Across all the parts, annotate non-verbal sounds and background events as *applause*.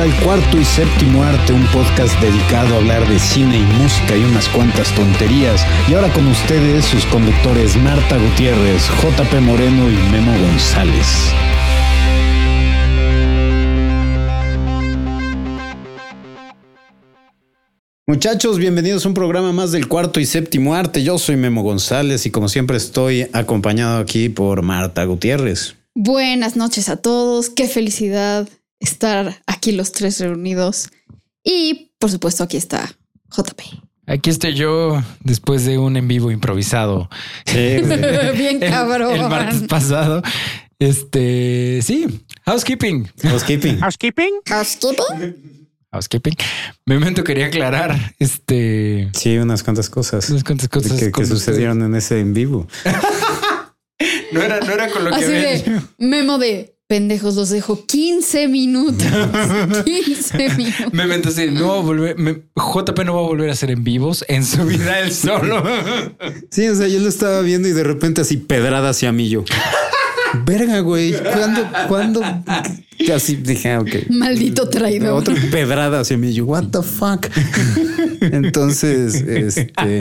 al cuarto y séptimo arte, un podcast dedicado a hablar de cine y música y unas cuantas tonterías. Y ahora con ustedes sus conductores Marta Gutiérrez, JP Moreno y Memo González. Muchachos, bienvenidos a un programa más del cuarto y séptimo arte. Yo soy Memo González y como siempre estoy acompañado aquí por Marta Gutiérrez. Buenas noches a todos, qué felicidad estar aquí los tres reunidos. Y por supuesto aquí está JP. Aquí estoy yo después de un en vivo improvisado. *laughs* Bien *laughs* cabrón. El, martes pasado. Este, sí, housekeeping. Housekeeping. Housekeeping. Housekeeping. Housekeeping. Me momento quería aclarar este. Sí, unas cuantas cosas. Unas cuantas cosas que, que sucedieron en ese en vivo. *laughs* no, era, no era con lo Así que de memo de pendejos, los dejo 15 minutos. *laughs* 15 minutos. Me momento así, no va a volver, me- JP no va a volver a hacer en vivos en su vida él solo. Sí, o sea, yo lo estaba viendo y de repente así pedrada hacia mí yo. Verga, güey. ¿Cuándo? ¿Cuándo? Así dije, ah, ok. Maldito traidor. Otra pedrada hacia mí. Yo, what the fuck? Entonces, este.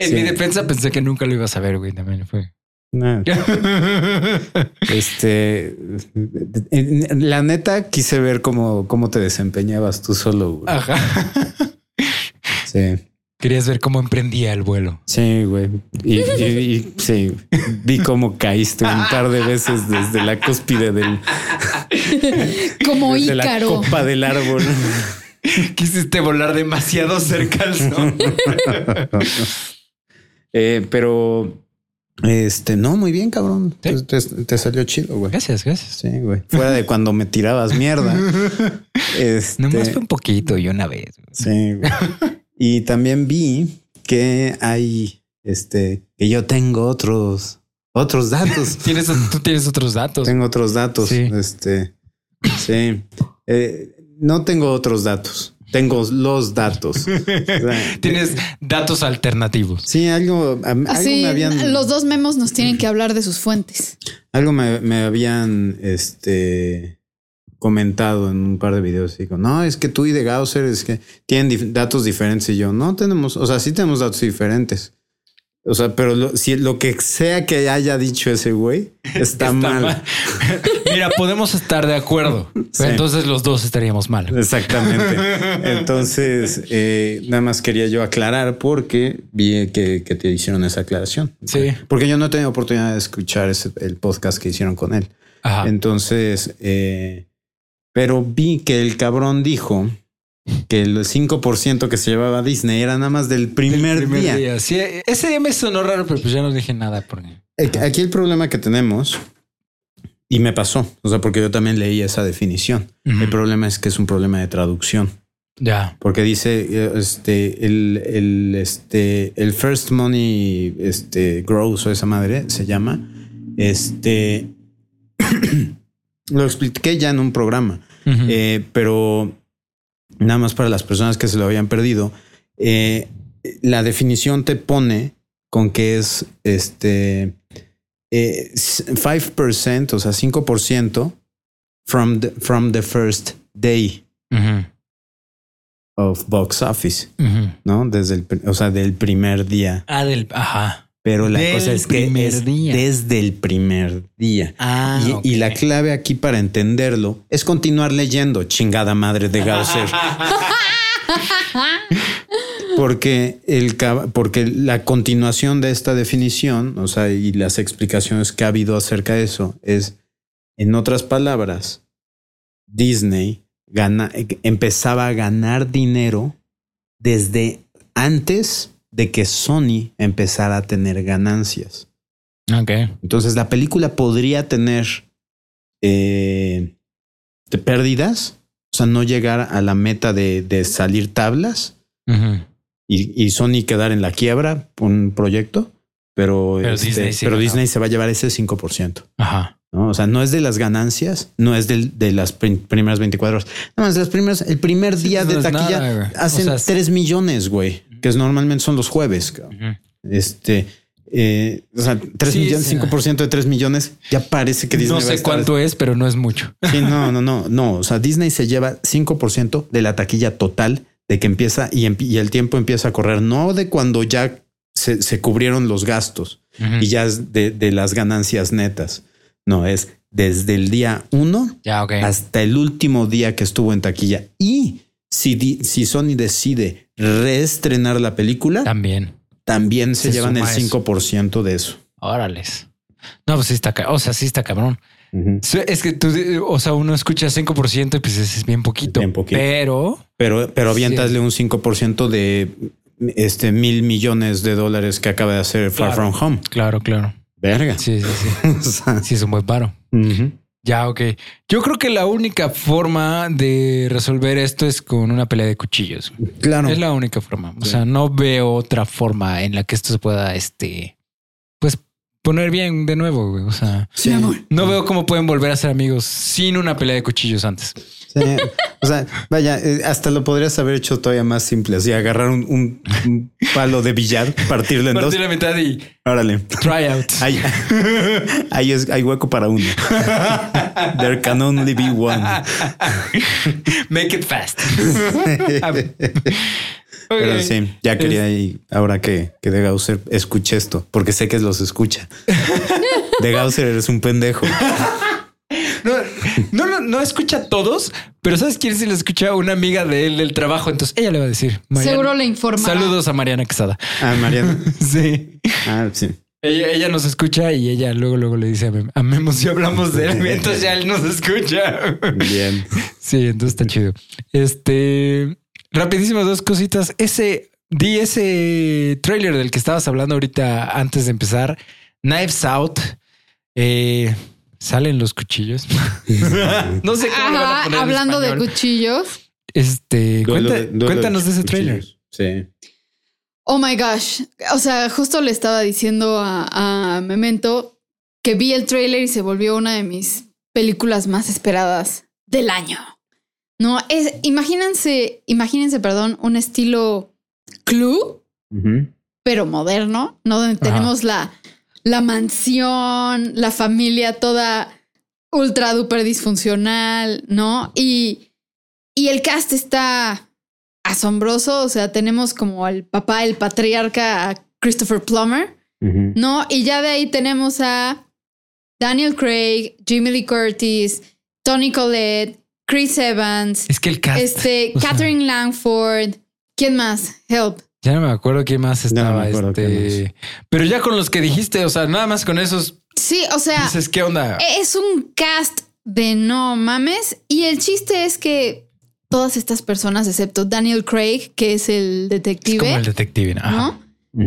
En Sí. mi defensa pensé que nunca lo ibas a ver, güey. También fue. *laughs* Este. La neta, quise ver cómo, cómo te desempeñabas tú solo. güey. Ajá. Sí. Querías ver cómo emprendía el vuelo. Sí, güey. Y, y- y- sí, vi cómo caíste un par de veces desde la cúspide del, Como de la copa del árbol. Quisiste volar demasiado cerca al sol. *laughs* Eh, pero, este, no, muy bien, cabrón. ¿Sí? Te, te- te salió chido, güey. Gracias, gracias. Sí, güey. Fuera de cuando me tirabas mierda. *laughs* Este, Nomás fue un poquito y una vez. güey. Sí, güey. Y también vi que hay, este, que yo tengo otros, otros datos. *laughs* Tienes, tú tienes otros datos. Tengo otros datos. Sí. Este, sí. Eh, no tengo otros datos. Tengo los datos. *laughs* O sea, Tienes datos alternativos. Sí, algo, a- algo Así, me habían, los dos memos nos tienen que hablar de sus fuentes. algo me, me habían, este, comentado en un par de videos. Digo, no, es que tú y de Gausser es que tienen dif- datos diferentes y yo no tenemos, o sea, sí tenemos datos diferentes. O sea, pero lo, si lo que sea que haya dicho ese güey está, Está mal. mal. *laughs* Mira, podemos estar de acuerdo. Sí. Entonces los dos estaríamos mal. Exactamente. *laughs* Entonces, eh, nada más quería yo aclarar porque vi que, que te hicieron esa aclaración. Sí. Porque yo no he tenido oportunidad de escuchar ese- el podcast que hicieron con él. Ajá. Entonces, eh, pero vi que el cabrón dijo que el 5% que se llevaba a Disney era nada más del primer, Primer día. día. Sí, ese día me sonó raro, pero pues ya no dije nada porque. Aquí el problema que tenemos, y me pasó, o sea, porque yo también leí esa definición. El problema es que es un problema de traducción. Ya. Porque dice eh, este el, el este el first money este grows o esa madre se llama este *clears throat* lo expliqué ya en un programa eh, pero nada más para las personas que se lo habían perdido eh, la definición te pone con que es este eh, 5% o sea 5% from the, from the first day of box office. ¿no? Desde el, o sea, del primer día. Ah, del. Ajá. Pero la Del cosa es que es día. desde el primer día. Ah, y, y la clave aquí para entenderlo es continuar leyendo, chingada madre de Gausser. *laughs* *laughs* porque, el, porque la continuación de esta definición, o sea, y las explicaciones que ha habido acerca de eso, es, en otras palabras, Disney gana, empezaba a ganar dinero desde antes de que Sony empezara a tener ganancias. Ok. Entonces la película podría tener eh, pérdidas, o sea, no llegar a la meta de, de salir tablas y, y Sony quedar en la quiebra un proyecto, pero, Pero este, Disney sí pero ganó. Disney se va a llevar ese 5%. Ajá. ¿no? O sea, no es de las ganancias, no es del- de, las prim- primeras 24 horas. Nada más las primeras, el primer día pues de no taquilla nada, hacen O sea, 3 millones, güey, que es normalmente son los jueves. Ujú. Este, Eh, o sea, 3 Sí, millones, sí. 5% de 3 millones, ya parece que Disney No va a sé estar- cuánto es, pero no es mucho. Sí, no, *laughs* no, no, no. O sea, Disney se lleva 5% de la taquilla total de que empieza y, el tiempo empieza a correr, no de cuando ya se, se cubrieron los gastos y ya es de, de las ganancias netas. No, es desde el día uno Ya, ok. hasta el último día que estuvo en taquilla. Y si, si Sony decide reestrenar la película, También. También se, Se llevan el suma eso. 5% de eso. Órales. No, pues sí está, o sea, sí está cabrón. Sí, Es que tú, o sea, uno escucha 5% y pues es bien poquito. Bien poquito. Pero Pero, pero Sí. aviéntasle un 5% de este mil millones de dólares que acaba de hacer Far. From Home. claro, claro. Verga. Sí, sí, sí. *laughs* O sea, Sí, es un buen paro. ujú. Ya, ok. Yo creo que la única forma de resolver esto es con una pelea de cuchillos. Claro. Es la única forma. O Sí. sea, no veo otra forma en la que esto se pueda, este, pues poner bien de nuevo. güey. O sea, Sí. no veo cómo pueden volver a ser amigos sin una pelea de cuchillos antes. Sí. O sea, vaya, eh, hasta lo podrías haber hecho todavía más simple. Así agarrar un, un- un palo de billar, partirlo en dos. Partir la mitad y Órale. try out. Hay, hay, *laughs* es- hay hueco para uno. There can only be one. Make it fast. Pero sí, ya quería y ahora que, que De Gausser escuche esto, porque sé que los escucha. De Gausser eres un pendejo. No, no, no, no escucha a todos, pero ¿sabes quién sí lo escucha? Una amiga de él del trabajo. Entonces ella le va a decir. Mariana- Seguro le informará. Saludos a Mariana Quesada. Ah, Mariana. *laughs* Sí. Ah, sí. Ella, ella nos escucha y ella luego, luego le dice a, Mem a Memo si hablamos de él. *laughs* Entonces ya él nos escucha. Bien. Sí, entonces está chido. Este, rapidísimas dos cositas. Ese, di ese trailer del que estabas hablando ahorita antes de empezar. Knives Out. Eh, salen los cuchillos. *laughs* no sé cómo le van a Ajá, en hablando de cuchillos. Este, Duelo cuenta- de- duelo cuéntanos de ese trailer. Sí. Oh my gosh. O sea, justo le estaba diciendo a, a Memento que vi el trailer y se volvió una de mis películas más esperadas del año. No, es, imagínense, imagínense, perdón, un estilo Clue, Ujú. pero moderno, ¿no? Donde Ajá. tenemos la, la mansión, la familia toda ultra duper disfuncional, ¿no? Y, y el cast está asombroso. O sea, tenemos como al papá, el patriarca, Christopher Plummer. ¿no? Y ya de ahí tenemos a Daniel Craig, Jimmy Lee Curtis, Tony Collette, Chris Evans, Es que el cast. este, *laughs* sea, Catherine Langford. ¿Quién más? Help. Ya no me acuerdo quién más no estaba. este, pero ya con los que dijiste, o sea, nada más con esos, Sí, o sea, dices, ¿qué onda? es un cast de no mames. Y el chiste es que todas estas personas, excepto Daniel Craig, que es el es detective, como el detective. ¿no?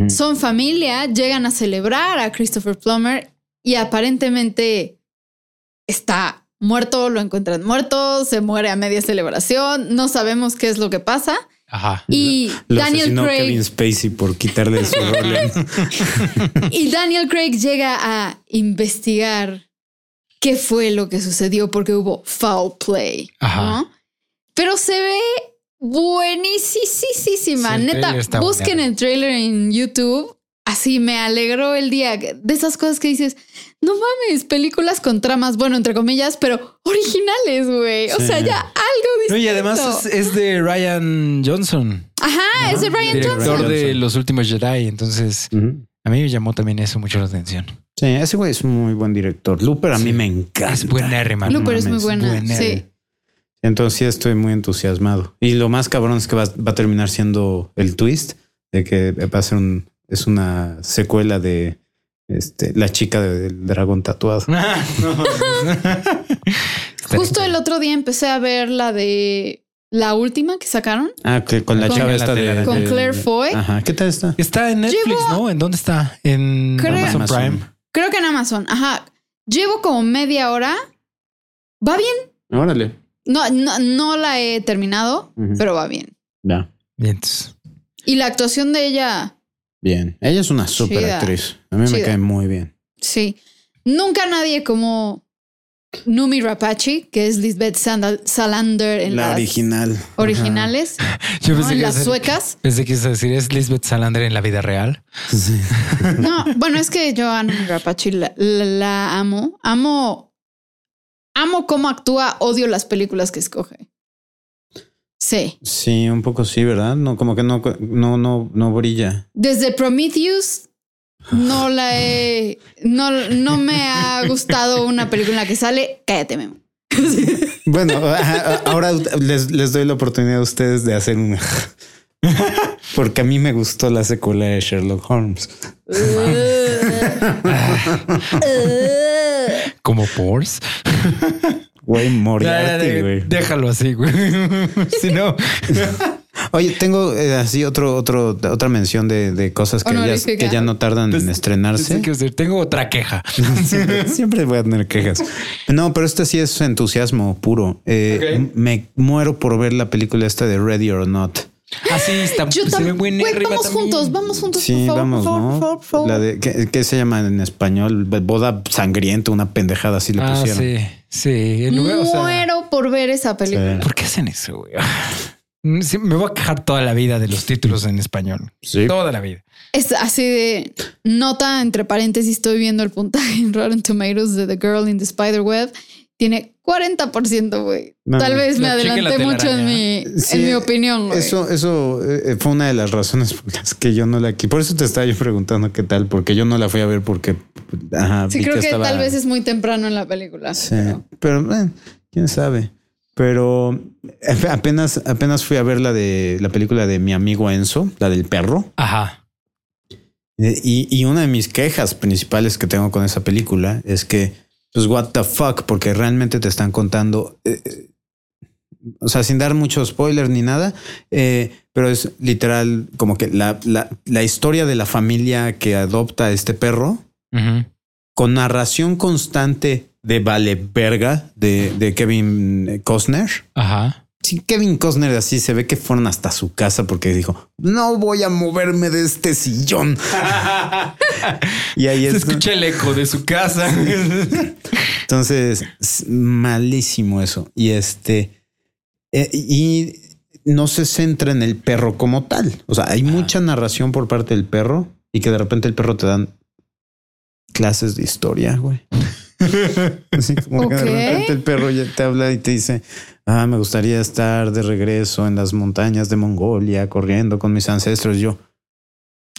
Son familia, llegan a celebrar a Christopher Plummer y aparentemente está muerto, lo encuentran muerto, se muere a media celebración, no sabemos qué es lo que pasa. Ajá. Y Lo Daniel Craig Kevin Spacey por quitarle su *laughs* rol. y Daniel Craig llega a investigar qué fue lo que sucedió porque hubo foul play, Ajá. ¿no? Pero se ve buenísima, Sí, neta. Busquen el trailer en YouTube. Así me alegró el día de esas cosas que dices, no mames, películas con tramas, bueno, entre comillas, pero originales, güey. O Sí. sea, ya algo No, distinto. y además es, es de Ryan Johnson, Ajá, es de Ryan director Johnson. de Johnson. Los Últimos Jedi. Entonces, a mí me llamó también eso mucho la atención. Sí, ese güey es un muy buen director. Looper a Sí. mí me encanta. Es buenérrima. No Looper es muy buena. buena. Sí. Entonces sí estoy muy entusiasmado. Y lo más cabrón es que va, va a terminar siendo el twist de que va a ser un, es una secuela de este, la chica de- del dragón tatuado. *laughs* Justo el otro día empecé a ver la de la última que sacaron Ah, que con la Con- chava esta de, Con de- Claire Foy. Ajá, ¿qué tal está? Está en Netflix, Llevo- ¿no? ¿En dónde está? En Creo- Amazon. Prime. Creo que en Amazon. Ajá. Llevo como media hora. Va bien. Órale. No, no, no la he terminado, pero va bien. Ya. Bien, entonces, Y la actuación de ella, Bien. Ella es una super Chida. actriz. A mí me cae muy bien. sí. Nunca nadie como Numi Rapace, que es Lisbeth Sandal- Salander en La las original. originales, *laughs* Yo ¿no? pensé en que las ibas a- suecas. Pensé que decir es Lisbeth Salander en la vida real. Sí. *laughs* No, bueno, es que yo a Numi Rapace la, la- la amo. Amo, amo cómo actúa, odio las películas que escoge. Sí. Sí, un poco sí, ¿verdad? No, como que no, no, no, no brilla. Desde Prometheus no la he, no, no me ha gustado una película en la que sale. Cállate, Memo. Bueno, ahora les, les doy la oportunidad a ustedes de hacer un. *laughs* Porque a mí me gustó la secuela de Sherlock Holmes. *laughs* Como Pors. *laughs* Güey, Moriarty, güey. Déjalo así, güey. *laughs* si no, *laughs* Oye, tengo eh, así otro, otro, otra mención de, de cosas que ya, que ya no tardan en Pues, estrenarse. Decir, tengo otra queja. siempre, *laughs* siempre voy a tener quejas. No, pero este sí es entusiasmo puro. Eh. Me muero por ver la película esta de Ready or Not. Así está. Yo se ve. Güey, vamos también. juntos, vamos juntos. Sí, por favor, vamos, por favor, ¿no? por favor, por favor. La de ¿qué, qué se llama en español? Boda sangrienta, una pendejada así le Ah, pusieron. sí, sí. En lugar, o sea, Muero por ver esa película. ¿Por qué hacen eso, güey? *laughs* Sí, me voy a quejar toda la vida de los títulos en español. Sí. Toda la vida. Es así de nota, entre paréntesis, estoy viendo el puntaje en Rotten Tomatoes de The Girl in the Spiderweb. Tiene 40%, güey. No, Tal vez me adelanté mucho en mi, Sí, en mi opinión, güey. Eso, eso eh, fue una de las razones *laughs* por las que yo no la aquí. Por eso te estaba yo preguntando qué tal, porque yo no la fui a ver porque ajá, Sí, creo que, estaba- tal vez es muy temprano en la película. Sí, pero- pero eh, quién sabe. Pero eh, apenas, apenas fui a ver la de la película de mi amigo Enzo, la del perro. Ajá. Eh, Y, y una de mis quejas principales que tengo con esa película es que, pues, what the fuck, porque realmente te están contando, eh, eh, o sea, sin dar mucho spoiler ni nada, eh, pero es literal como que la, la, la historia de la familia que adopta a este perro Ujú. con narración constante de Vale Verga de, de Kevin Costner. Ajá. Sí, Kevin Costner así se ve que fueron hasta su casa porque dijo, no voy a moverme de este sillón. *laughs* y ahí Se es. escucha el eco de su casa. *laughs* Entonces, es malísimo eso. Y este, eh, y no se centra en el perro como tal. O sea, hay mucha narración por parte del perro y que de repente el perro te dan clases de historia, güey. *laughs* Así como que de repente el perro ya te habla y te dice, ah, me gustaría estar de regreso en las montañas de Mongolia, corriendo con mis ancestros. Yo,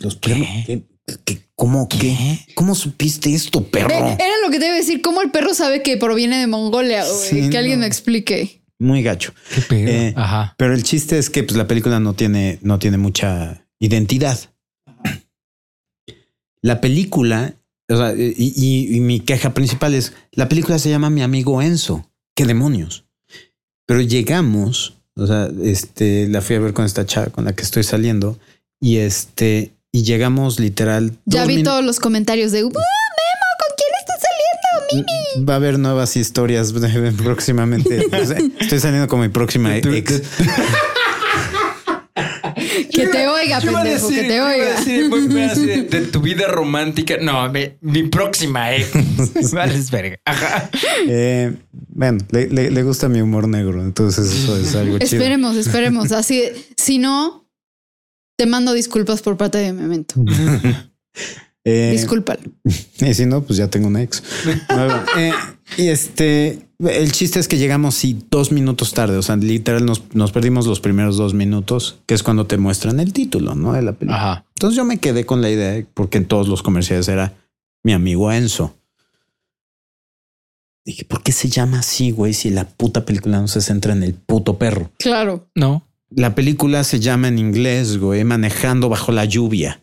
los perros, ¿qué? ¿Qué? ¿Cómo qué? ¿Cómo supiste esto, perro? Eh, Era lo que te iba a decir. ¿Cómo el perro sabe que proviene de Mongolia? güey? Sí, que alguien me explique. Muy gacho. Qué pedo. Eh, Ajá. Pero el chiste es que pues, la película no tiene, no tiene mucha identidad. La película, o sea, y, y- y mi queja principal es, la película se llama Mi amigo Enzo. ¿Qué demonios? Pero llegamos, o sea, este, la fui a ver con esta chava con la que estoy saliendo y este, y llegamos literal. Ya vi todos los comentarios de "Uh, Memo, ¿con quién estás saliendo? Va a haber nuevas historias *laughs* próximamente. O sea, Estoy saliendo con mi próxima *laughs* ex. Que te oiga, pendejo, que te oiga. de, de tu vida romántica. No, me- mi próxima *laughs* ex. Vales verga. Ajá. Eh, bueno, le, le- le gusta mi humor negro, entonces eso es algo chido. Esperemos, esperemos. Así, si no, te mando disculpas por parte de Memento. *laughs* Eh, Discúlpalo. *laughs* y si no, pues ya tengo una ex. *laughs* Bueno, eh, y este, el chiste es que llegamos sí dos minutos tarde, o sea, literal nos, nos perdimos los primeros dos minutos, que es cuando te muestran el título, ¿no? De la película. Ajá. Entonces yo me quedé con la idea, porque en todos los comerciales era mi amigo Enzo. Dije, ¿por qué se llama así, güey? Si la puta película no se centra en el puto perro. Claro. No. La película se llama en inglés, güey, manejando bajo la lluvia.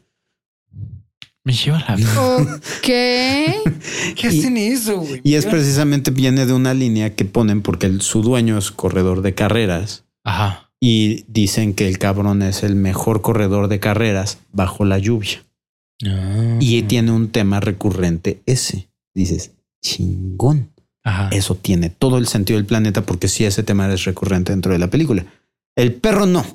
Me lleva la. Ok. *laughs* ¿Qué hacen eso, güey? Y es precisamente viene de una línea que ponen porque el- su dueño es corredor de carreras Ajá. y dicen que el cabrón es el mejor corredor de carreras bajo la lluvia. Ah. Y tiene un tema recurrente ese. Dices, chingón. Ajá. Eso tiene todo el sentido del planeta porque sí ese tema es recurrente dentro de la película. El perro no.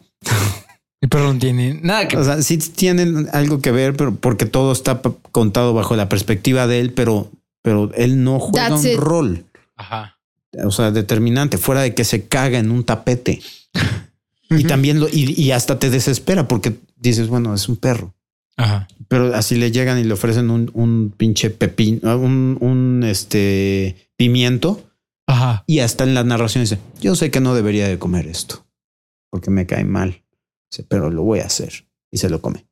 El perro no tiene nada que O sea, sí tienen algo que ver, pero porque todo está contado bajo la perspectiva de él, pero, pero él no juega That's un it. rol. Ajá. O sea, determinante, fuera de que se caga en un tapete. y también lo, y, y hasta te desespera porque dices, bueno, es un perro. Ajá. Pero así le llegan y le ofrecen un, un pinche pepín, un, un este pimiento. Ajá. Y hasta en la narración dice, yo sé que no debería de comer esto porque me cae mal, pero lo voy a hacer. Y se lo come.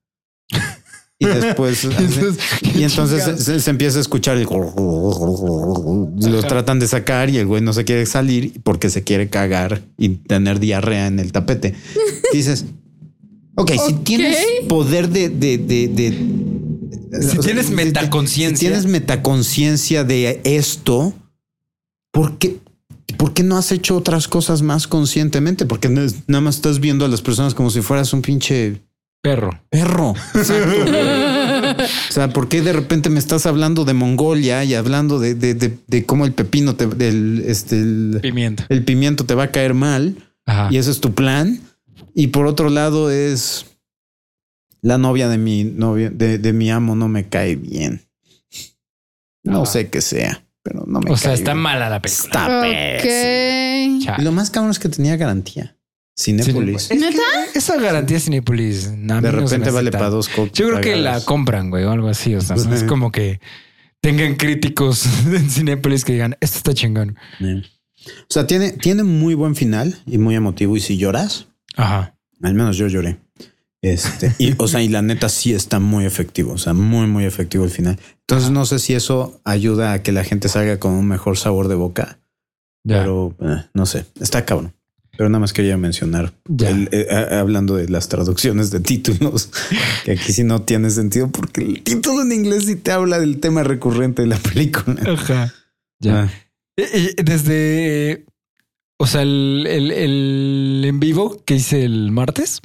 *laughs* Y después, *laughs* y entonces se, se empieza a escuchar y lo tratan de sacar y el güey no se quiere salir porque se quiere cagar y tener diarrea en el tapete. *laughs* dices, ok, si Ok. tienes poder de, de, de, de- Si o sea, tienes de- de- metaconciencia. Si tienes metaconciencia de esto, ¿por qué, ¿por qué no has hecho otras cosas más conscientemente? Porque nada más estás viendo a las personas como si fueras un pinche Perro. perro. *laughs* O sea, ¿por qué de repente me estás hablando de Mongolia y hablando de, de, de, de cómo el pepino te, del, este, el, Pimiento. el pimiento te va a caer mal? Ajá. Y ese es tu plan. Y por otro lado es la novia de mi novia, de, de mi amo no me cae bien. No sé qué sea, pero no me O sea, está bien. mala la película. Está pésimo. Ok. Chale. Y lo más cabrón es que tenía garantía. Cinépolis. Es que ¿Neta? Esa garantía Cinepolis. mí de repente vale para dos coques. Yo creo que la compran, güey, o algo así. O sea, no es como que tengan críticos *laughs* en Cinepolis que digan, esto está chingón. Eh. O sea, tiene, tiene muy buen final y muy emotivo. Y si lloras, Ajá. al menos yo lloré. Este, y, o sea, y la neta sí está muy efectivo. O sea, muy, muy efectivo el final. Entonces, no sé si eso ayuda a que la gente salga con un mejor sabor de boca, Ya. pero eh, no sé, está cabrón. Pero nada más quería mencionar, Ya. el- eh, a- hablando de las traducciones de títulos, que aquí sí no tiene sentido porque el título en inglés sí te habla del tema recurrente de la película. Ajá. Ya. Ah, Eh, eh, Desde, o sea, el, el- el en vivo que hice el martes,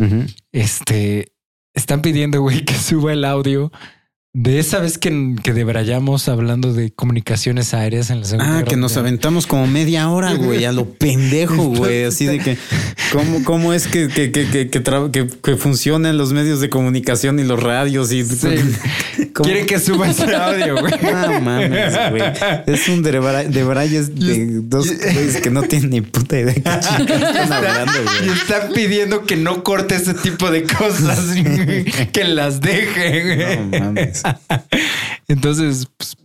este, están pidiendo, güey, *laughs* que suba el audio de esa vez que, que debrayamos hablando de comunicaciones aéreas en la Segunda Ah, Guerra que nos Mundial. aventamos como media hora, güey, a lo pendejo, *laughs* güey. Así de que, ¿cómo, cómo es que, que, que, que, que, funcionan los medios de comunicación y los radios? Y. *laughs* Quieren que suba ese audio, güey. *laughs* No mames, güey. Es un debra- debrayes de dos güeyes que no tienen ni puta idea de qué están hablando, Y están pidiendo que no corte ese tipo de cosas, que las deje. güey. No mames. *laughs* Entonces, pues,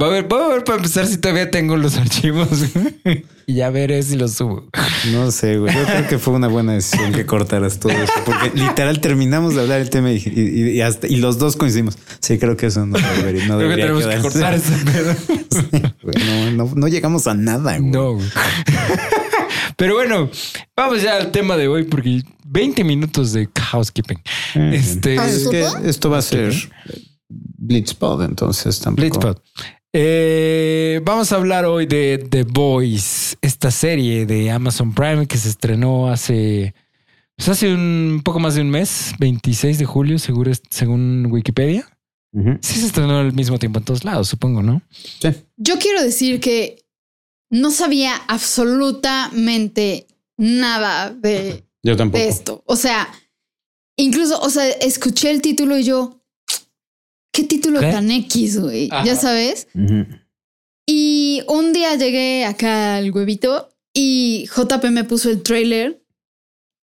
va a ver, va a ver para empezar si todavía tengo los archivos *laughs* y ya veré si los subo. No sé, güey. Yo creo que fue una buena decisión que cortaras todo eso, porque literal terminamos de hablar el tema y, y- y hasta y los dos coincidimos. Sí, creo que eso no debería, no Creo que tenemos que cortar ese pedo. *laughs* Güey, No, no, no llegamos a nada, güey. No. güey. Pero bueno, vamos ya al tema de hoy porque 20 minutos de housekeeping. Este Ah, Es que esto va a ser Blitzpod, entonces tampoco. Blitzpod. Eh, vamos a hablar hoy de The Boys, esta serie de Amazon Prime que se estrenó hace, pues hace un poco más de un mes, 26 de julio, seguro, según Wikipedia. Sí se estrenó al mismo tiempo en todos lados, supongo, ¿no? Sí. Yo quiero decir que no sabía absolutamente nada de, Yo tampoco. de esto. O sea, incluso, o sea, escuché el título y yo, ¿qué título ¿Qué? tan X, güey? Ya sabes. Y un día llegué acá al huevito y JP me puso el trailer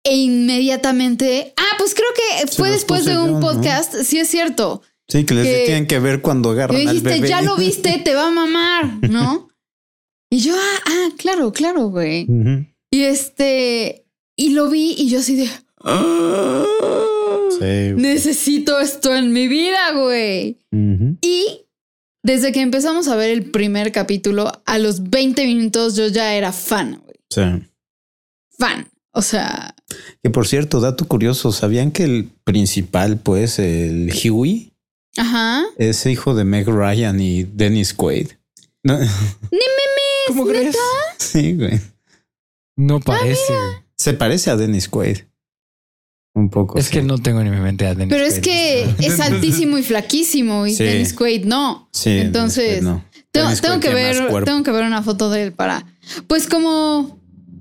e inmediatamente, ah, pues creo que fue después de un yo, ¿no? podcast, sí es cierto. Sí, que les Que- tienen que ver cuando agarran me al dijiste, bebé. ya lo viste, *laughs* te va a mamar, ¿no? y yo, ah, ah, claro, claro, güey. Y este, y lo vi y yo así de, "Ah, Sí. necesito esto en mi vida, güey. Y desde que empezamos a ver el primer capítulo, a los 20 minutos yo ya era fan, güey. Sí. Fan. O sea, Que por cierto, dato curioso, ¿sabían que el principal, pues, el Huey, ajá. es hijo de Meg Ryan y Dennis Quaid? No, ¿Cómo crees? sí, güey. No parece. güey. Se parece a Dennis Quaid. Un poco. es sí. que no tengo ni mi mente a Dennis Pero es que es altísimo y flaquísimo y Sí. Dennis Quaid no. Sí, Dennis Entonces, Quaid no. Tengo, Dennis tengo Quaid que ver, tengo que ver una foto de él para, pues como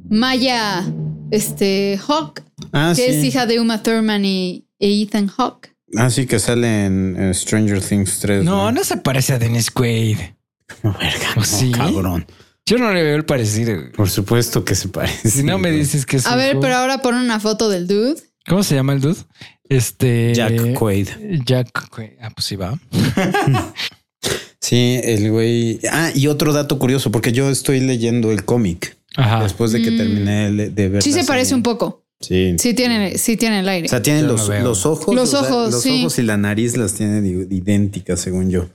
Maya, este Hawk, Ah, que sí. es hija de Uma Thurman y, e Ethan Hawke. Ah, sí, que sale en, en Stranger Things 3. No, no se parece a Dennis Quaid. *laughs* No, verga. ¿O no, sí? Cabrón. Yo no le veo el parecido. Por supuesto que se parece. Si no me dices que es. A ver, hijo- pero ahora pon una foto del dude. ¿Cómo se llama el dude? Este. Jack Quaid. Jack Quaid. Ah, pues sí va. *laughs* Sí, el güey. Ah, y otro dato curioso, porque yo estoy leyendo el cómic Ajá. después de que Mm. terminé de ver. Sí se parece serie. un poco. Sí. Sí tiene, sí tiene el aire. O sea, tienen los, ojos. Los o sea, ojos, los sí. ojos y la nariz las tiene di- idénticas, según yo.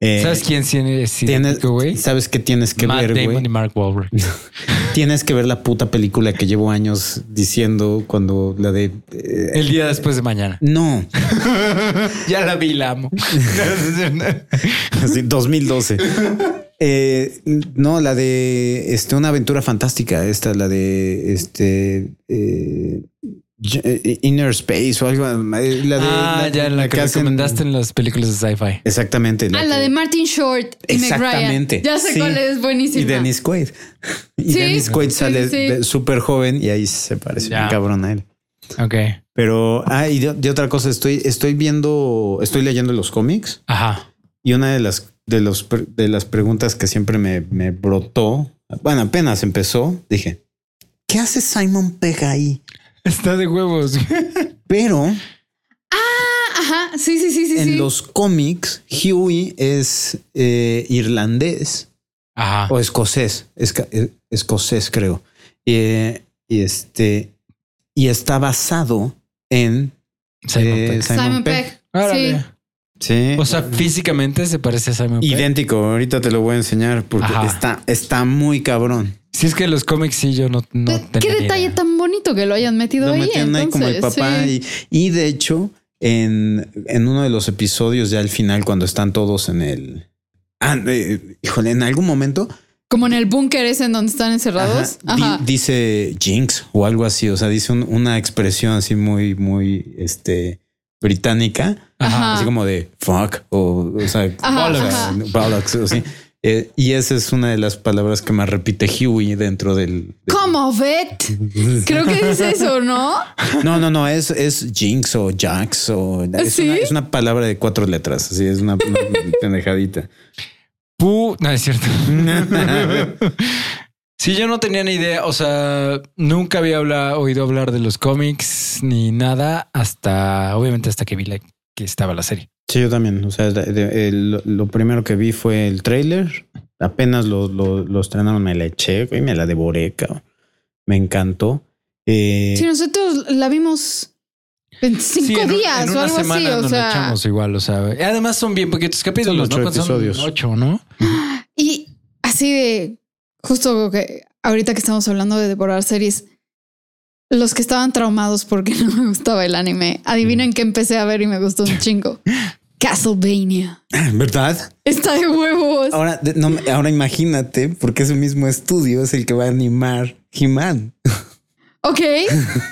Eh, ¿Sabes quién tiene ese tienes- güey? ¿Sabes qué tienes que Matt ver, Damon güey? y Mark Wahlberg. *laughs* Tienes que ver la puta película que llevo años diciendo cuando la de. eh, El día después de mañana. no, *laughs* Ya la vi, la amo. *laughs* así, 2012. Eh, no, la de este, una aventura fantástica. Esta, la de este Inner Space o algo. eh, La de, ah, ya la que hacen- recomendaste en las películas de sci-fi. Exactamente. ah, la que- de Martin Short y. Exactamente. Ya sé Sí. cuál es, buenísima. Y Dennis Quaid. *laughs* Y Sí, Dennis Quaid sí, sale sí. súper joven y ahí se parece Ya. bien cabrón a él. Ok. Pero, ah, y de, de otra cosa, estoy, estoy viendo, estoy leyendo los cómics Ajá. y una de las, de los, de las preguntas que siempre me, me brotó, bueno, apenas empezó, dije, ¿qué hace Simon Pegg ahí? Está de huevos. *laughs* Ah, Pero ajá. Sí, sí, sí, sí. en sí. los cómics, Huey es eh, irlandés Ajá. o escocés, esca- eh, escocés creo. Eh, y este, y está basado en Simon eh, Pegg. Simon, Simon. Sí. Sí. O sea, físicamente se parece a Simon Pegg. idéntico. Ahorita te lo voy a enseñar porque Ajá. está, está muy cabrón. Si es que los cómics sí, yo no, no Qué tenía detalle idea. tan bonito que lo hayan metido Lo ahí. metieron ahí como el entonces, papá sí. y, y de hecho en, en uno de los episodios ya al final cuando están todos en el... Ah, eh, híjole, en algún momento Como en el búnker ese en donde están encerrados. Ajá. Di- Ajá. dice Jinx o algo así. O sea, dice un- una expresión así muy, muy este, británica, Ajá. así como de fuck o, o sea, Ajá, bollocks, ajá. bollocks, o así. Eh, y esa es una de las palabras que más repite Huey dentro del. del- ¿Cómo, Bet? *laughs* Creo que dice eso, ¿no? No, no, no, es, es Jinx o Jax o es, ¿Sí? una, es una palabra de cuatro letras. Así es una, una *laughs* pendejadita. Pu- no es cierto. *laughs* sí, yo no tenía ni idea. O sea, nunca había oído hablar de los cómics ni nada hasta, obviamente, hasta que vi la, que estaba la serie. Sí, yo también. O sea, de- de- el- lo primero que vi fue el tráiler. Apenas lo, lo, lo estrenaron, me la eché y me la devoré, cabrón. Me encantó. Eh, Si nosotros la vimos en cinco Sí, en un- días en o una algo así. semana O nos la sea, echamos igual. O sea, además son bien poquitos capítulos, Son ¿no? ocho Son episodios. ocho, ¿no? y así de justo que ahorita que estamos hablando de devorar series, los que estaban traumados porque *laughs* no me gustaba el anime, adivinen que empecé a ver y me gustó un *laughs* chingo. Castlevania. ¿Verdad? Está de huevos. Ahora, no, ahora imagínate, porque ese mismo estudio es el que va a animar He-Man. *laughs* Ok,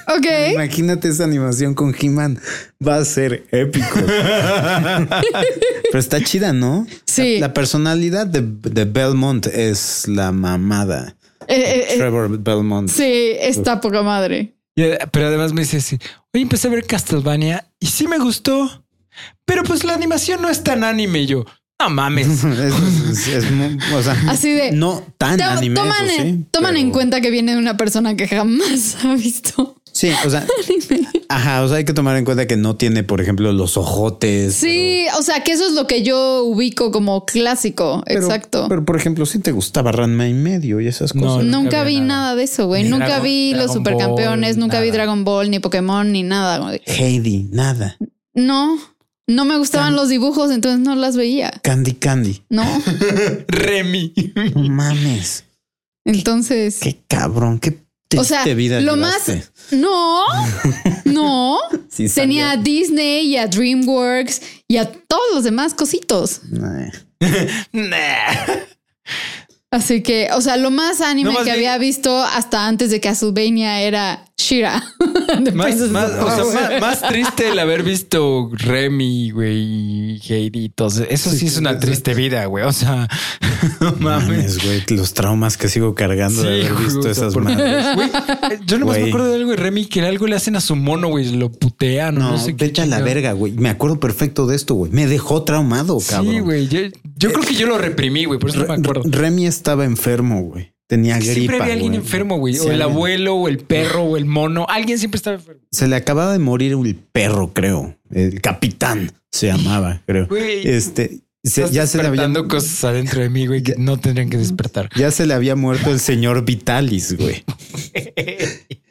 ok. Imagínate esa animación con He-Man. Va a ser épico. Pero está chida, ¿no? Sí. La, la personalidad de, de Belmont es la mamada. Eh, eh, eh, Trevor Belmont. sí, está poca madre. Pero además me dice así, oye, empecé a ver Castlevania y sí me gustó, pero pues la animación no es tan anime. Y yo, no mames. *laughs* Es, es- es mu- o sea, Así de. no tan To- anime. toman eso en, sí, toman en pero- cuenta que viene de una persona que jamás *laughs* ha visto Sí, o sea, *laughs* ajá, o sea, hay que tomar en cuenta que no tiene, por ejemplo, los ojotes. Sí, o sea, que eso es lo que yo ubico como clásico. pero- Exacto. Pero, por ejemplo, si te gustaba Ranma y medio y esas No, cosas. nunca nunca vi nada. nada de eso, güey. Ni Nunca Dragon- vi los supercampeones, Ball, nunca vi. Dragon Ball, ni Pokémon, ni nada, güey. Heidi, nada. No, no me gustaban los dibujos, entonces no las veía. Candy Candy. No. *laughs* *laughs* Remy. No mames. Entonces. Qué cabrón, qué O sea, vida lo más. No, no. *laughs* Sí, Tenía a. Disney y a DreamWorks y a todos los demás cositos. Nah. *laughs* Nah. Así que, o sea, lo más anime No, más que bien- había visto hasta antes de Castlevania era Shira. *laughs* Más, más- o sea, Power. más, más triste el haber visto Remy, güey, y Heidi. Entonces, eso sí, es una triste vida, güey. O sea, *laughs* no mames. Güey, los traumas que sigo cargando de haber visto esas madres. Güey, eh, yo nomás me Güey. acuerdo de algo de Remy que algo le hacen a su mono, güey. Lo putean. No, No, sé qué. vete a la verga, güey. Me acuerdo perfecto de esto, güey. Me dejó traumado, cabrón. Sí, güey. Yo, yo creo que yo lo reprimí, güey, por eso no me acuerdo. Remy estaba enfermo, güey. Tenía gripa. Siempre había alguien güey. enfermo, güey. O el abuelo, o el perro, o el mono. Alguien siempre estaba enfermo. Se le acababa de morir el perro, creo. El capitán se llamaba, creo. Güey. Este, se- ya se le había despertando cosas adentro de mí, güey, que no tendrían que despertar. ya se le había muerto el señor Vitalis, güey. *laughs*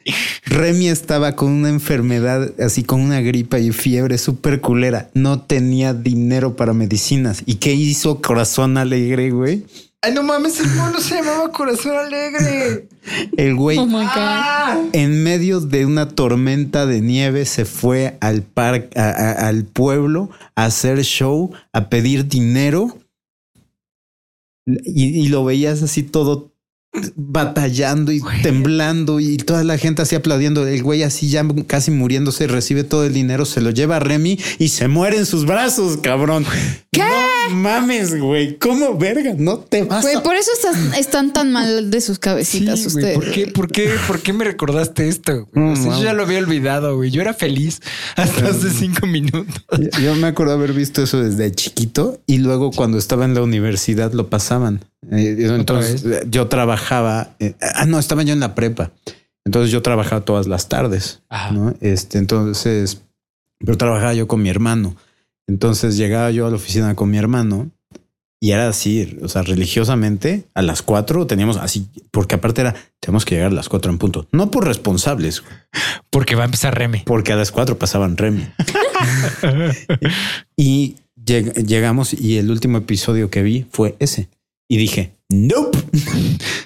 Remy estaba con una enfermedad, así con una gripa y fiebre súper culera. No tenía dinero para medicinas. ¿Y qué hizo Corazón Alegre, güey? Ay, no mames, el mono se llamaba Corazón Alegre. El güey Oh my God. Ah. en medio de una tormenta de nieve se fue al parque, al pueblo a hacer show, a pedir dinero y, y lo veías así todo batallando y Güey. temblando y toda la gente así aplaudiendo. El güey así ya casi muriéndose, recibe todo el dinero, se lo lleva a Remy y se muere en sus brazos, cabrón. ¿Qué? No mames, güey. ¿Cómo verga? No te vas Güey, a... por eso están, están tan mal de sus cabecitas Sí, güey, ustedes. ¿por qué, por, qué, ¿Por qué me recordaste esto? güey? No, O sea, yo ya lo había olvidado, güey. Yo era feliz hasta hace cinco minutos. *laughs* Yo- Yo me acuerdo haber visto eso desde chiquito y luego cuando estaba en la universidad lo pasaban. Eh, Entonces vez? eh, yo trabajaba. eh, ah, no, estaba yo en la prepa. Entonces yo trabajaba todas las tardes. Ajá. ¿no? Este, entonces, pero trabajaba yo con mi hermano. Entonces llegaba yo a la oficina con mi hermano y era así, o sea, religiosamente a las cuatro teníamos así, porque aparte era, tenemos que llegar a las cuatro en punto. No por responsables, Porque va a empezar Remy. porque a las cuatro pasaban Remy. *laughs* y lleg- llegamos y el último episodio que vi fue ese. Y dije, nope.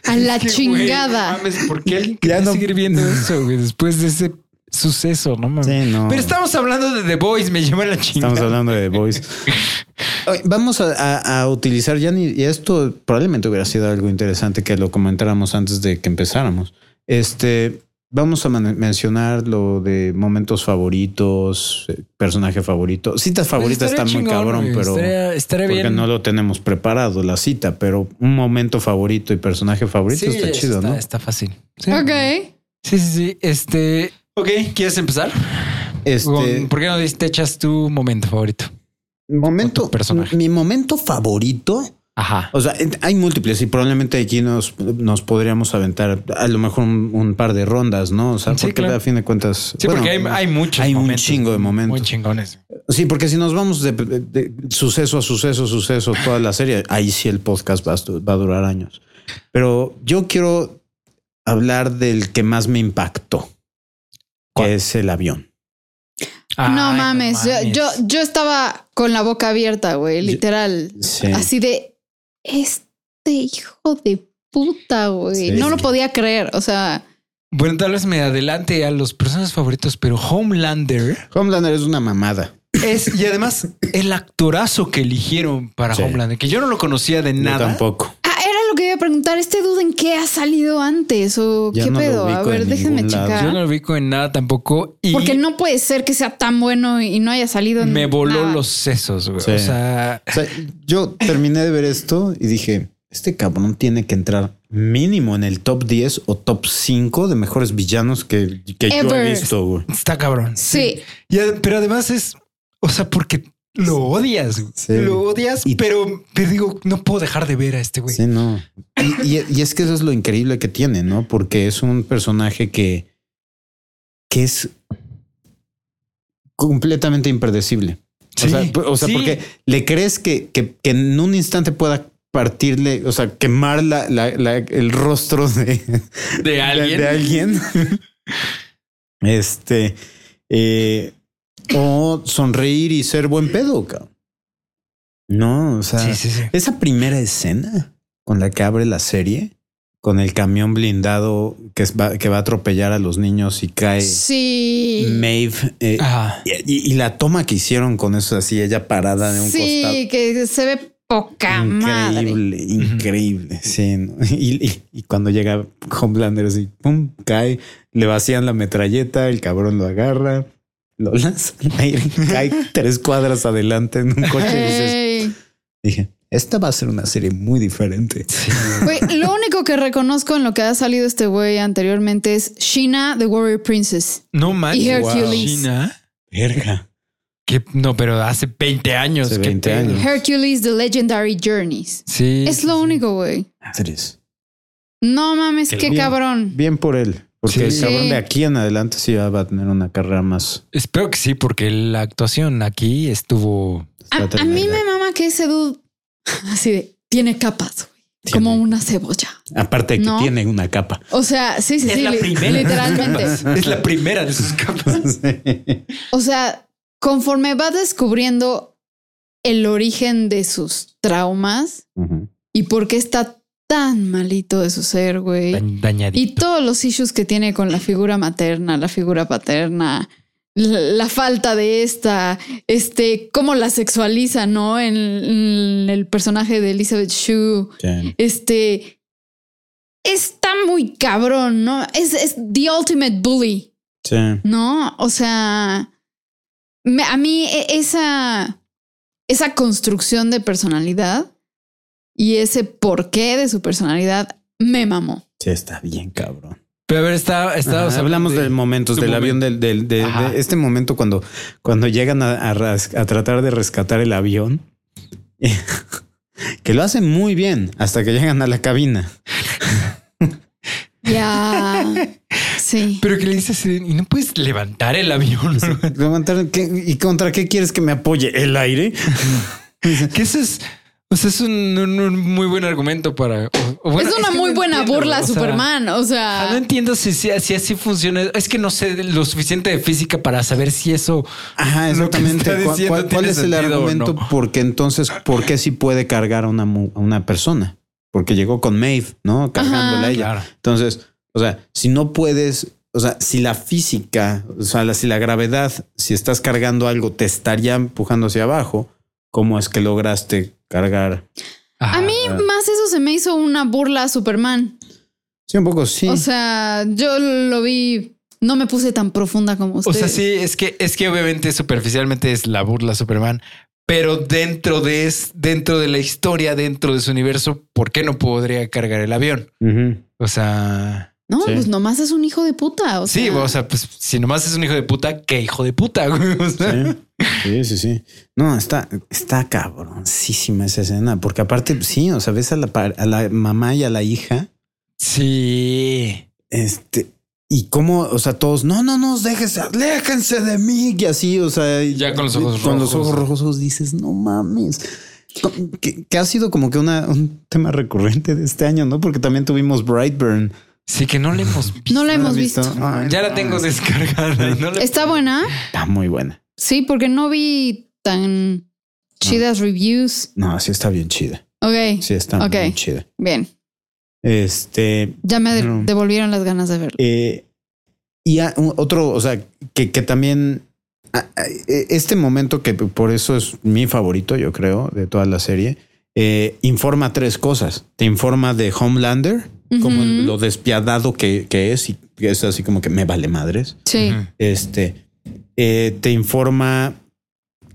A la chingada. mames, ¿Por qué alguien *laughs* Ya quería no- seguir viendo eso? Después de ese suceso, no mames. Sí, no. Pero estamos hablando de The Boys, me lleva la chingada. Estamos hablando de Boys. *laughs* Oye, Vamos a, a- a utilizar ya ni y esto probablemente hubiera sido algo interesante que lo comentáramos antes de que empezáramos. Este vamos a mencionar lo de momentos favoritos, eh, personaje favorito. Citas favoritas está Estaría muy cabrón, güey. pero Estaría, estaría porque bien. no lo tenemos preparado la cita, pero un momento favorito y personaje favorito Sí, está chido, está, ¿no? Está fácil. Sí. Ok. Sí, sí, sí. Este. Ok, ¿quieres empezar? Este ¿Por qué no te echas tu momento favorito? momento, personaje. mi momento favorito Ajá. O sea, hay múltiples y probablemente aquí nos, nos podríamos aventar a lo mejor un, un par de rondas, ¿no? O sea, Sí, porque claro. a fin de cuentas. Sí, bueno, porque hay, hay muchos hay un chingo de momentos. Muy chingones. Sí, porque si nos vamos de, de- de suceso a suceso, suceso, toda la serie, ahí sí el podcast va va a durar años. Pero yo quiero hablar del que más me impactó, ¿Cuál? que es el avión. Ay, no mames. Yo, mames. yo, yo estaba con la boca abierta, güey. Literal. Sí. Así de este hijo de puta, güey. Sí. No lo podía creer. O sea, Bueno, tal vez me adelante a los personajes favoritos, pero Homelander Homelander es una mamada. es, y además el actorazo que eligieron para Sí. Homelander, que yo no lo conocía de Yo nada. tampoco. ah, era lo que iba a preguntar. ¿Este dude en qué ha salido antes? ¿O qué no pedo? A ver, en déjenme lado. checar. Yo no lo ubico en nada tampoco. Y Porque no puede ser que sea tan bueno y no haya salido en me voló nada. los sesos, güey. Sí. O sea, O sea, yo terminé de ver esto y dije, este cabrón tiene que entrar mínimo en el top 10 o top 5 de mejores villanos que, que yo he visto, güey. está cabrón. Sí. Y pero además es, o sea, porque lo odias. Sí. lo odias, Y- pero te digo, no puedo dejar de ver a este güey. Sí, no. Y, y- y es que eso es lo increíble que tiene, ¿no? Porque es un personaje que, que es completamente impredecible. Sí, o sea, o sea sí. porque le crees que, que, que en un instante pueda partirle, o sea, quemar la, la- la- el rostro de, de alguien. de alguien. *laughs* este. eh, o sonreír y ser buen pedo, cabrón. No, o sea, Sí, sí, sí. esa primera escena con la que abre la serie, con el camión blindado que, es- va, que va a atropellar a los niños y cae Sí. Maeve. eh, y, y- y la toma que hicieron con eso así, ella parada de un costado. Sí, que se ve poca madre. Increíble, increíble. Sí. ¿no? *laughs* Y, y- y cuando llega Homelander así, pum, cae, le vacían la metralleta, el cabrón lo agarra, lo lanza al aire, *laughs* cae tres cuadras adelante en un coche y dices, dije, esta va a ser una serie muy diferente. Güey, lo único que reconozco en lo que ha salido este güey anteriormente es Sheena, The Warrior Princess. No manches. Y Hercules. China. Verga. Que no, pero hace 20 años. Hace qué 20 pedo. años. Hercules The Legendary Journeys. Sí. Es lo único, güey. No mames, Qué qué bien. cabrón. Bien por él. Porque el cabrón de aquí en adelante sí va a tener una carrera más. Espero que sí, porque la actuación aquí estuvo. A, a mí me mama que ese dude *laughs* así de tiene capas, güey. Como una cebolla. Aparte de que ¿No? tiene una capa. O sea, sí, sí, Es sí. la li- primera. Literalmente. *laughs* Es la primera de sus capas. *laughs* O sea, conforme va descubriendo el origen de sus traumas y por qué está tan malito de su ser, güey. Dañ- Dañadito. Y todos los issues que tiene con la figura materna, la figura paterna, la, la falta de esta, este, cómo la sexualiza, ¿no? En, en el personaje de Elizabeth Shue. Este está muy cabrón, ¿no? Es, es the ultimate bully, Sí. ¿no? O sea, me- a mí e- esa, esa construcción de personalidad y ese porqué de su personalidad me mamó. Sí, está bien, cabrón. Pero a ver, está, está, Ajá, hablamos de, momentos del momento. avión, del, del- de, de este momento cuando, cuando llegan a, a ras- a tratar de rescatar el avión, *laughs* que lo hacen muy bien hasta que llegan a la cabina. Ya, sí. *laughs* Pero que le dices, y no puedes levantar el avión. *laughs* Levantar, ¿qué- ¿Y contra qué quieres que me apoye? ¿El aire? que eso es, o sea, es un, un- un muy buen argumento para. o- o bueno, es una que muy no buena entiendo, burla a o sea, Superman. O ah, sea, No entiendo si, si, si así funciona. Es que no sé lo suficiente de física para saber si eso. Ajá, Lo que exactamente. está ¿Cuál- diciendo ¿Cuál, cuál tiene es el argumento? no? Porque entonces, ¿por qué sí puede cargar a una, mu- a una persona? Porque llegó con Maeve, ¿no? Cargándola a ella. Claro. Entonces, o sea, si no puedes, o sea, si la física, o sea, la- si la gravedad, si estás cargando algo, te estaría empujando hacia abajo, ¿cómo es que lograste cargar? a mí Ah. más eso se me hizo una burla a Superman. Sí, un poco sí. O sea, yo lo vi, no me puse tan profunda como O usted. sea, sí, es que, es que obviamente superficialmente es la burla a Superman, pero dentro de, es, dentro de la historia, dentro de su universo, ¿por qué no podría cargar el avión? O sea, No, Sí. pues nomás es un hijo de puta. O sí, sea, o sea, pues si nomás es un hijo de puta, ¿qué hijo de puta? güey? O sea, Sí, sí, sí, sí. No, está, está cabroncísima esa escena, porque aparte, sí, o sea, ves a la, pa- a la mamá y a la hija, Sí. este, y cómo, o sea, todos, no, no nos dejes, aléjense de mí, y así, o sea, Ya con los ojos con los rojos. ojos rojos dices, no mames. Que, que ha sido como que una, un tema recurrente de este año, ¿no? Porque también tuvimos Brightburn. Sí, que no le hemos visto. no la ¿No la hemos visto. Ay, Ya la no, tengo descargada. no la- ¿Está buena? Está muy buena. Sí, porque no vi tan chidas reviews. No, sí está bien chida. Ok, Sí está Ok. muy chida. bien. Este, Ya me de- No. devolvieron las ganas de verlo. Eh, y a- un- otro, o sea, que, que también a- a- este momento que por eso es mi favorito, yo creo, de toda la serie, eh, informa tres cosas. Te informa de Homelander, como lo despiadado que, que es y que es así como que me vale madres. Sí. Este eh, te informa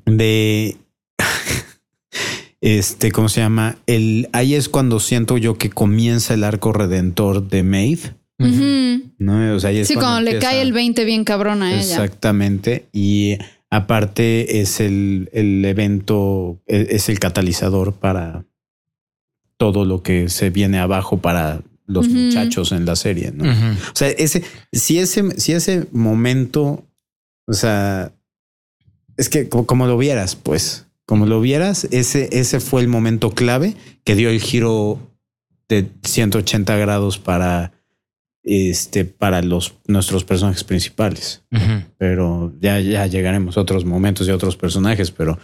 de *laughs* este, ¿cómo se llama? El ahí es cuando siento yo que comienza el arco redentor de Maeve. Ujú. ¿no? O sea, ahí es Sí, cuando le empieza- cae el 20 bien cabrón a ella. Exactamente. Y aparte es el, el evento, e- es el catalizador para todo lo que se viene abajo para los muchachos en la serie, ¿no? O sea, ese, si ese, si ese momento, o sea, es que como, como lo vieras, pues, como lo vieras, ese, ese fue el momento clave que dio el giro de 180 grados para este, para los nuestros personajes principales. Pero ya, ya llegaremos a otros momentos y a otros personajes, pero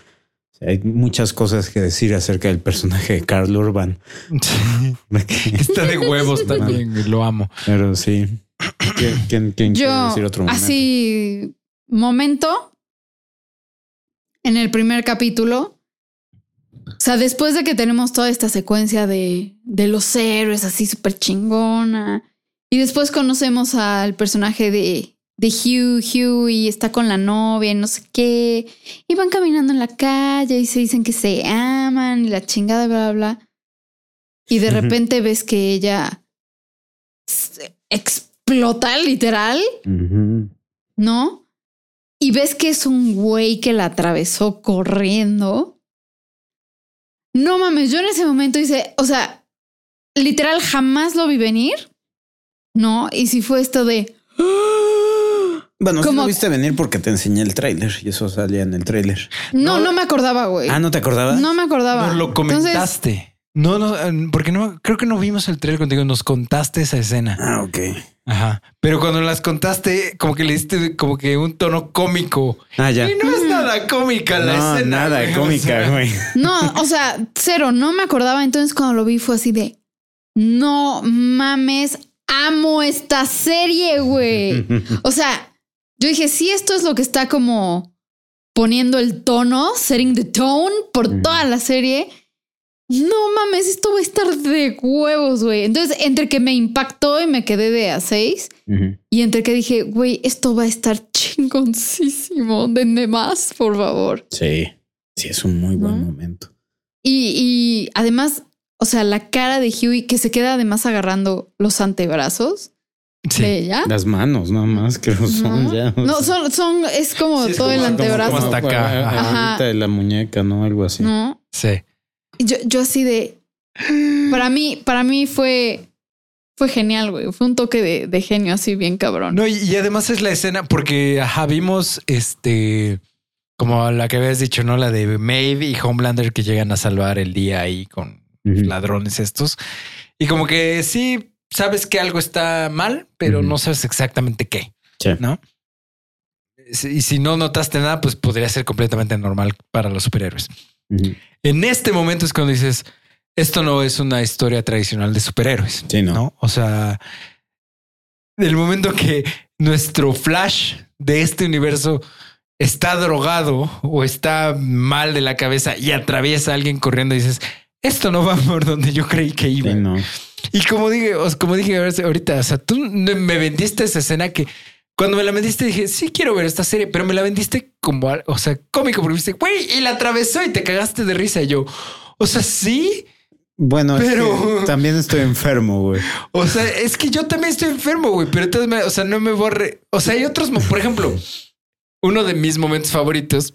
hay muchas cosas que decir acerca del personaje de Carl Urban. Sí. *laughs* Está de huevos también, güey, lo amo. Pero sí. ¿Quién, quién- quién quiere Yo, decir otro momento? así, momento, en el primer capítulo, o sea, después de que tenemos toda esta secuencia de, de los héroes así súper chingona, y después conocemos al personaje de, de Hugh, Hugh, y está con la novia y no sé qué, y van caminando en la calle y se dicen que se aman y la chingada, bla, bla, bla. Y de repente ves que ella explota literal. ¿no? y ves que es un güey que la atravesó corriendo. No mames, yo en ese momento hice, o sea, literal jamás lo vi venir. No, y si fue esto de Bueno, sí Como- lo viste venir porque te enseñé el tráiler y eso salía en el tráiler. no, No. no, me acordaba, güey. Ah, ¿no te acordabas? No me acordaba. Nos lo Entonces, comentaste. no, no, porque no, creo que no vimos el trailer contigo. Nos contaste esa escena. Ah, ok. Ajá. Pero cuando las contaste, como que le diste como que un tono cómico. Ah, ya. Y no es nada cómica la No, escena. nada güey, o cómica, sea. güey. No, o sea, cero, no me acordaba. Entonces cuando lo vi fue así de, no mames, amo esta serie, güey. *laughs* O sea, yo dije, sí, esto es lo que está como poniendo el tono, setting the tone por toda la serie. No mames, esto va a estar de huevos, güey. Entonces, entre que me impactó y me quedé de a seis, y entre que dije, güey, esto va a estar chingoncísimo, denme más, por favor. Sí, sí, es un muy buen ¿No? momento. Y, y además, o sea, la cara de Huey que se queda además agarrando los antebrazos Sí. de ella. Las manos, nada más, creo son ¿no? ya. No, sea, son, son, es como Sí, es todo como- el antebrazo. como hasta acá. Ajá. Ahorita de la muñeca, ¿no? Algo así. ¿no? Sí. Yo, yo así de. Para mí, para mí fue, fue genial, güey. Fue un toque de, de genio así bien cabrón. No, y, y además es la escena porque ajá, vimos este como la que habías dicho, ¿no? La de Maeve y Homelander que llegan a salvar el día ahí con ladrones estos. Y como que sí sabes que algo está mal, pero no sabes exactamente qué, Sí. ¿no? Y si no notaste nada, pues podría ser completamente normal para los superhéroes. En este momento es cuando dices, esto no es una historia tradicional de superhéroes. Sí, no. ¿no? O sea, del momento que nuestro Flash de este universo está drogado o está mal de la cabeza y atraviesa a alguien corriendo y dices, esto no va *laughs* por donde yo creí que iba. Sí, no. Y como dije, como dije ahorita, o sea, tú me vendiste esa escena que cuando me la vendiste dije, sí quiero ver esta serie, pero me la vendiste como, o sea, cómico, porque dijiste, güey, y la atravesó y te cagaste de risa. Y yo, o sea, sí, Bueno, es Pero- que *laughs* también estoy enfermo, güey. O sea, es que yo también estoy enfermo, güey, pero entonces, me- o sea, no me borre. O sea, hay otros, por ejemplo, uno de mis momentos favoritos,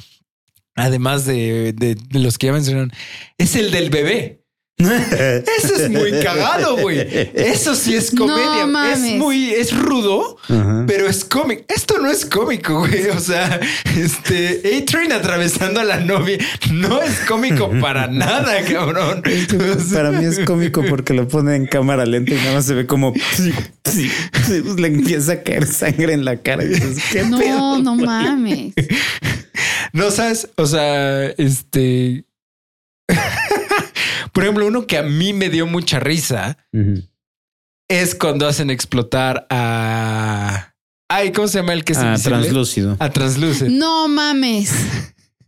además de, de- de los que ya mencionaron, es el del bebé. *laughs* Eso es muy cagado, güey. Eso sí es No comedia. es muy, es rudo, pero es cómico. Esto no es cómico, güey. O sea, este A-Train atravesando a la novia no es cómico para *laughs* nada, cabrón. O sea, Para mí es cómico porque lo pone en cámara lenta y nada más se ve como sí, sí, sí, pues le empieza a caer sangre en la cara. Y dices, ¿qué No, pedo? no mames. *laughs* No sabes, o sea, este. Por ejemplo, uno que a mí me dio mucha risa es cuando hacen explotar a. Ay, ¿cómo se llama el que es invisible? translúcido. A Translucid. No mames.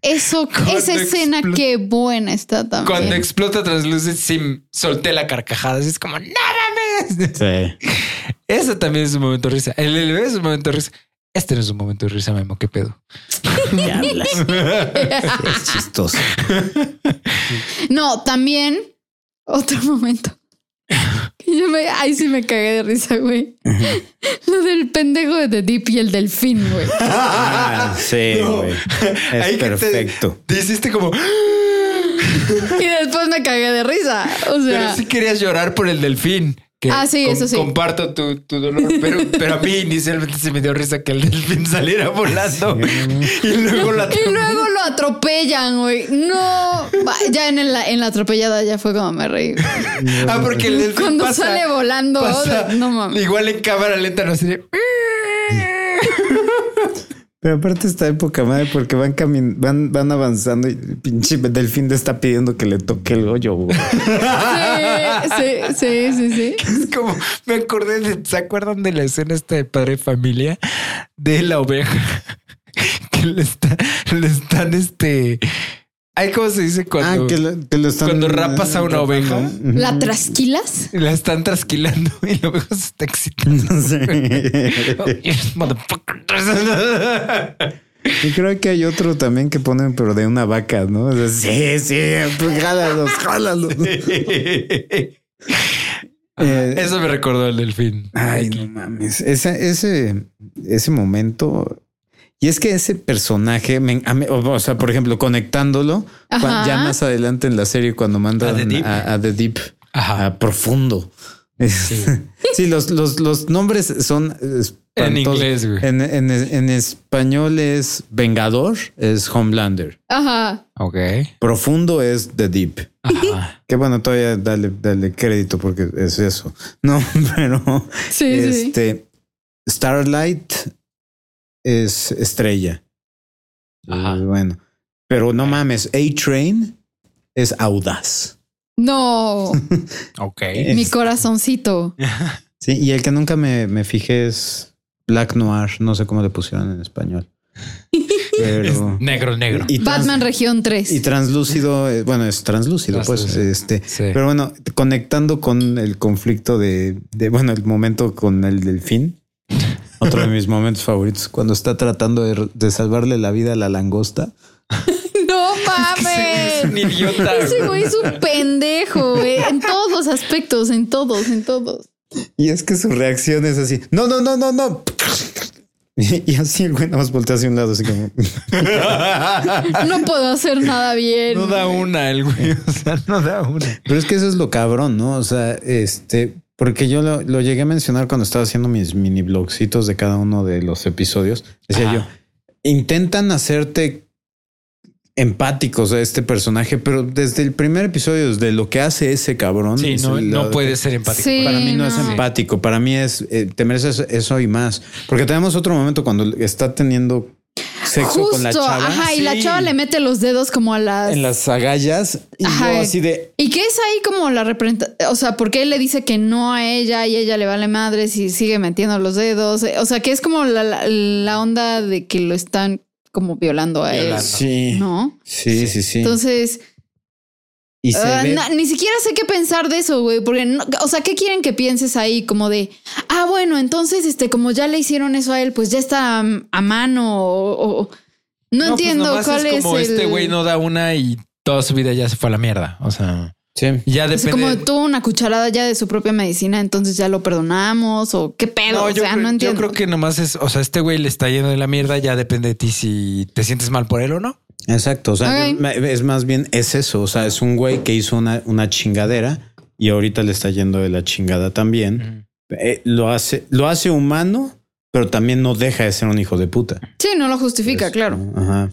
Eso, *laughs* esa escena, qué buena está también. Cuando explota Translucid, sí solté la carcajada. así Es como, ¡no mames! Sí. Ese también es un momento de risa. El, bebé es un momento de risa. Este no es un momento de risa, Memo. ¿Qué pedo? *laughs* ¿Qué hablas? Es chistoso. No, también otro momento. Yo me, ahí sí me cagué de risa, güey. Lo del pendejo de The Deep y el delfín, güey. Ah, sí, No. güey. Ahí Es que te- perfecto. Te hiciste como. Y después me cagué de risa. O sea, Pero sí querías llorar por el delfín. Que Ah, sí, eso sí. Comparto tu, tu dolor, pero, pero a mí inicialmente se me dio risa que el delfín saliera volando y luego la y luego lo atropellan, güey. No, ya en la, en la atropellada ya fue como me reí. Ah, porque el delfín Cuando pasa- sale volando, pasa no mames. Igual en cámara lenta, no sé. *laughs* Pero aparte esta época, madre, porque van camin van, van avanzando y el pinche delfín te está pidiendo que le toque el hoyo, güey. Sí, sí, sí, sí, sí. *laughs* Es como me acordé de, ¿se acuerdan de la escena esta de padre de familia de la oveja? *laughs* Que le está, le están este. Ay, ¿cómo se dice cuando Ah, que lo, que lo están. cuando rapas a una oveja. ¿La trasquilas? la están trasquilando y la oveja se está excitando? No sé. Yes, motherfucker. Y creo que hay otro también que ponen, pero de una vaca, ¿no? O sea, sí, sí, pues jálalos, jálalos. *laughs* Eh, Eso me recordó el delfín. Ay, no mames. Ese, ese, ese momento. Y es que ese personaje, me- a mí- o sea, por ejemplo, conectándolo, ya más adelante en la serie, cuando mandan A The Deep. a, a The Deep, Ajá. a profundo. Sí, *laughs* los, los, los nombres son En inglés, güey. En, en- en español es Vengador, es Homelander. Ajá. Ok. Profundo es The Deep. Ajá. Que bueno, todavía dale, dale crédito porque es eso. No, *laughs* pero Sí, sí, sí. este Starlight es estrella. Ajá. Eh, Bueno, pero no mames, A-Train es audaz. No, *laughs* Ok. mi corazoncito. *laughs* Sí, y el que nunca me, me fijé es Black Noir. No sé cómo le pusieron en español. *laughs* Pero. Negro, negro. y trans- Batman Región 3. Y translúcido, eh, bueno, es translúcido, pues, este, Sí. pero bueno, conectando con el conflicto de, de, bueno, el momento con el delfín, otro de mis momentos favoritos, cuando está tratando de, de salvarle la vida a la langosta. *laughs* No Es un mames. idiota. Ese güey es un pendejo, güey. En todos los aspectos, en todos, en todos. Y es que su reacción es así, no, no, no, no, no. *laughs* Y, y así el güey nada más voltea hacia un lado, así como... *laughs* No puedo hacer nada bien. No da una el güey. O sea, no da una. Pero es que eso es lo cabrón, ¿no? O sea, este, porque yo lo, lo llegué a mencionar cuando estaba haciendo mis mini blogcitos de cada uno de los episodios. Decía Ajá. yo, intentan hacerte empáticos a este personaje, pero desde el primer episodio, desde lo que hace ese cabrón. Sí, es no, el no lado- puede ser empático. Sí. Para mí no, es empático, para mí es, eh, te mereces eso y más. Porque tenemos otro momento cuando está teniendo sexo Justo, con la chava. ajá, y la chava le mete los dedos como a las... En las agallas y Ajá. yo así de ¿Y qué es ahí como la representación? O sea, porque él le dice que no a ella y ella le vale madres y sigue metiendo los dedos. O sea, que es como la, la- la onda de que lo están como violando a Violando. él. sí, ¿No? sí, sí, sí. Entonces, y se ah, ve- na- ni siquiera sé qué pensar de eso, güey. Porque, no- o sea, ¿qué quieren que pienses ahí? Como de, ah, bueno, entonces, este, como ya le hicieron eso a él, pues ya está a, a mano o... o- no, No, pues entiendo cuál es, como el... este güey no da una y toda su vida ya se fue a la mierda. O sea, sí. ya Es depende. como tuvo una cucharada ya de su propia medicina, entonces ya lo perdonamos o qué pedo. No, o yo, sea, creo, no yo entiendo. creo que nomás es, o sea, este güey le está yendo de la mierda, ya depende de ti si te sientes mal por él o no. Exacto. O sea, yo- es más bien es eso. O sea, es un güey que hizo una, una chingadera y ahorita le está yendo de la chingada también. Eh, lo hace, lo hace humano, pero también no deja de ser un hijo de puta. Sí, no lo justifica, Es- claro. Ajá.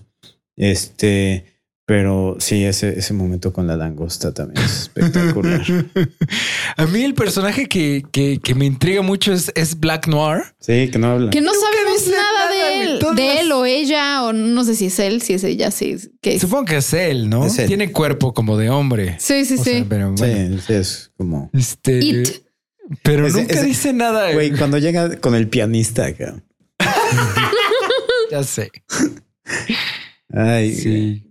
Este, pero sí, ese, ese momento con la langosta también es espectacular. *laughs* A mí el personaje que, que, que me intriga mucho es, es Black Noir. sí, que no habla. Que no Nunca sabemos nada, nada, de él, de las- él o ella, o no sé si es él, si es ella, sí. Que es. Supongo que es él, ¿no? Es él. Tiene cuerpo como de hombre. Sí, sí, O sea, sí. pero bueno, Sí, es como. este, It. pero nunca dice nada. Güey, cuando llega con el pianista acá. *laughs* Ya sé. Ay, Sí.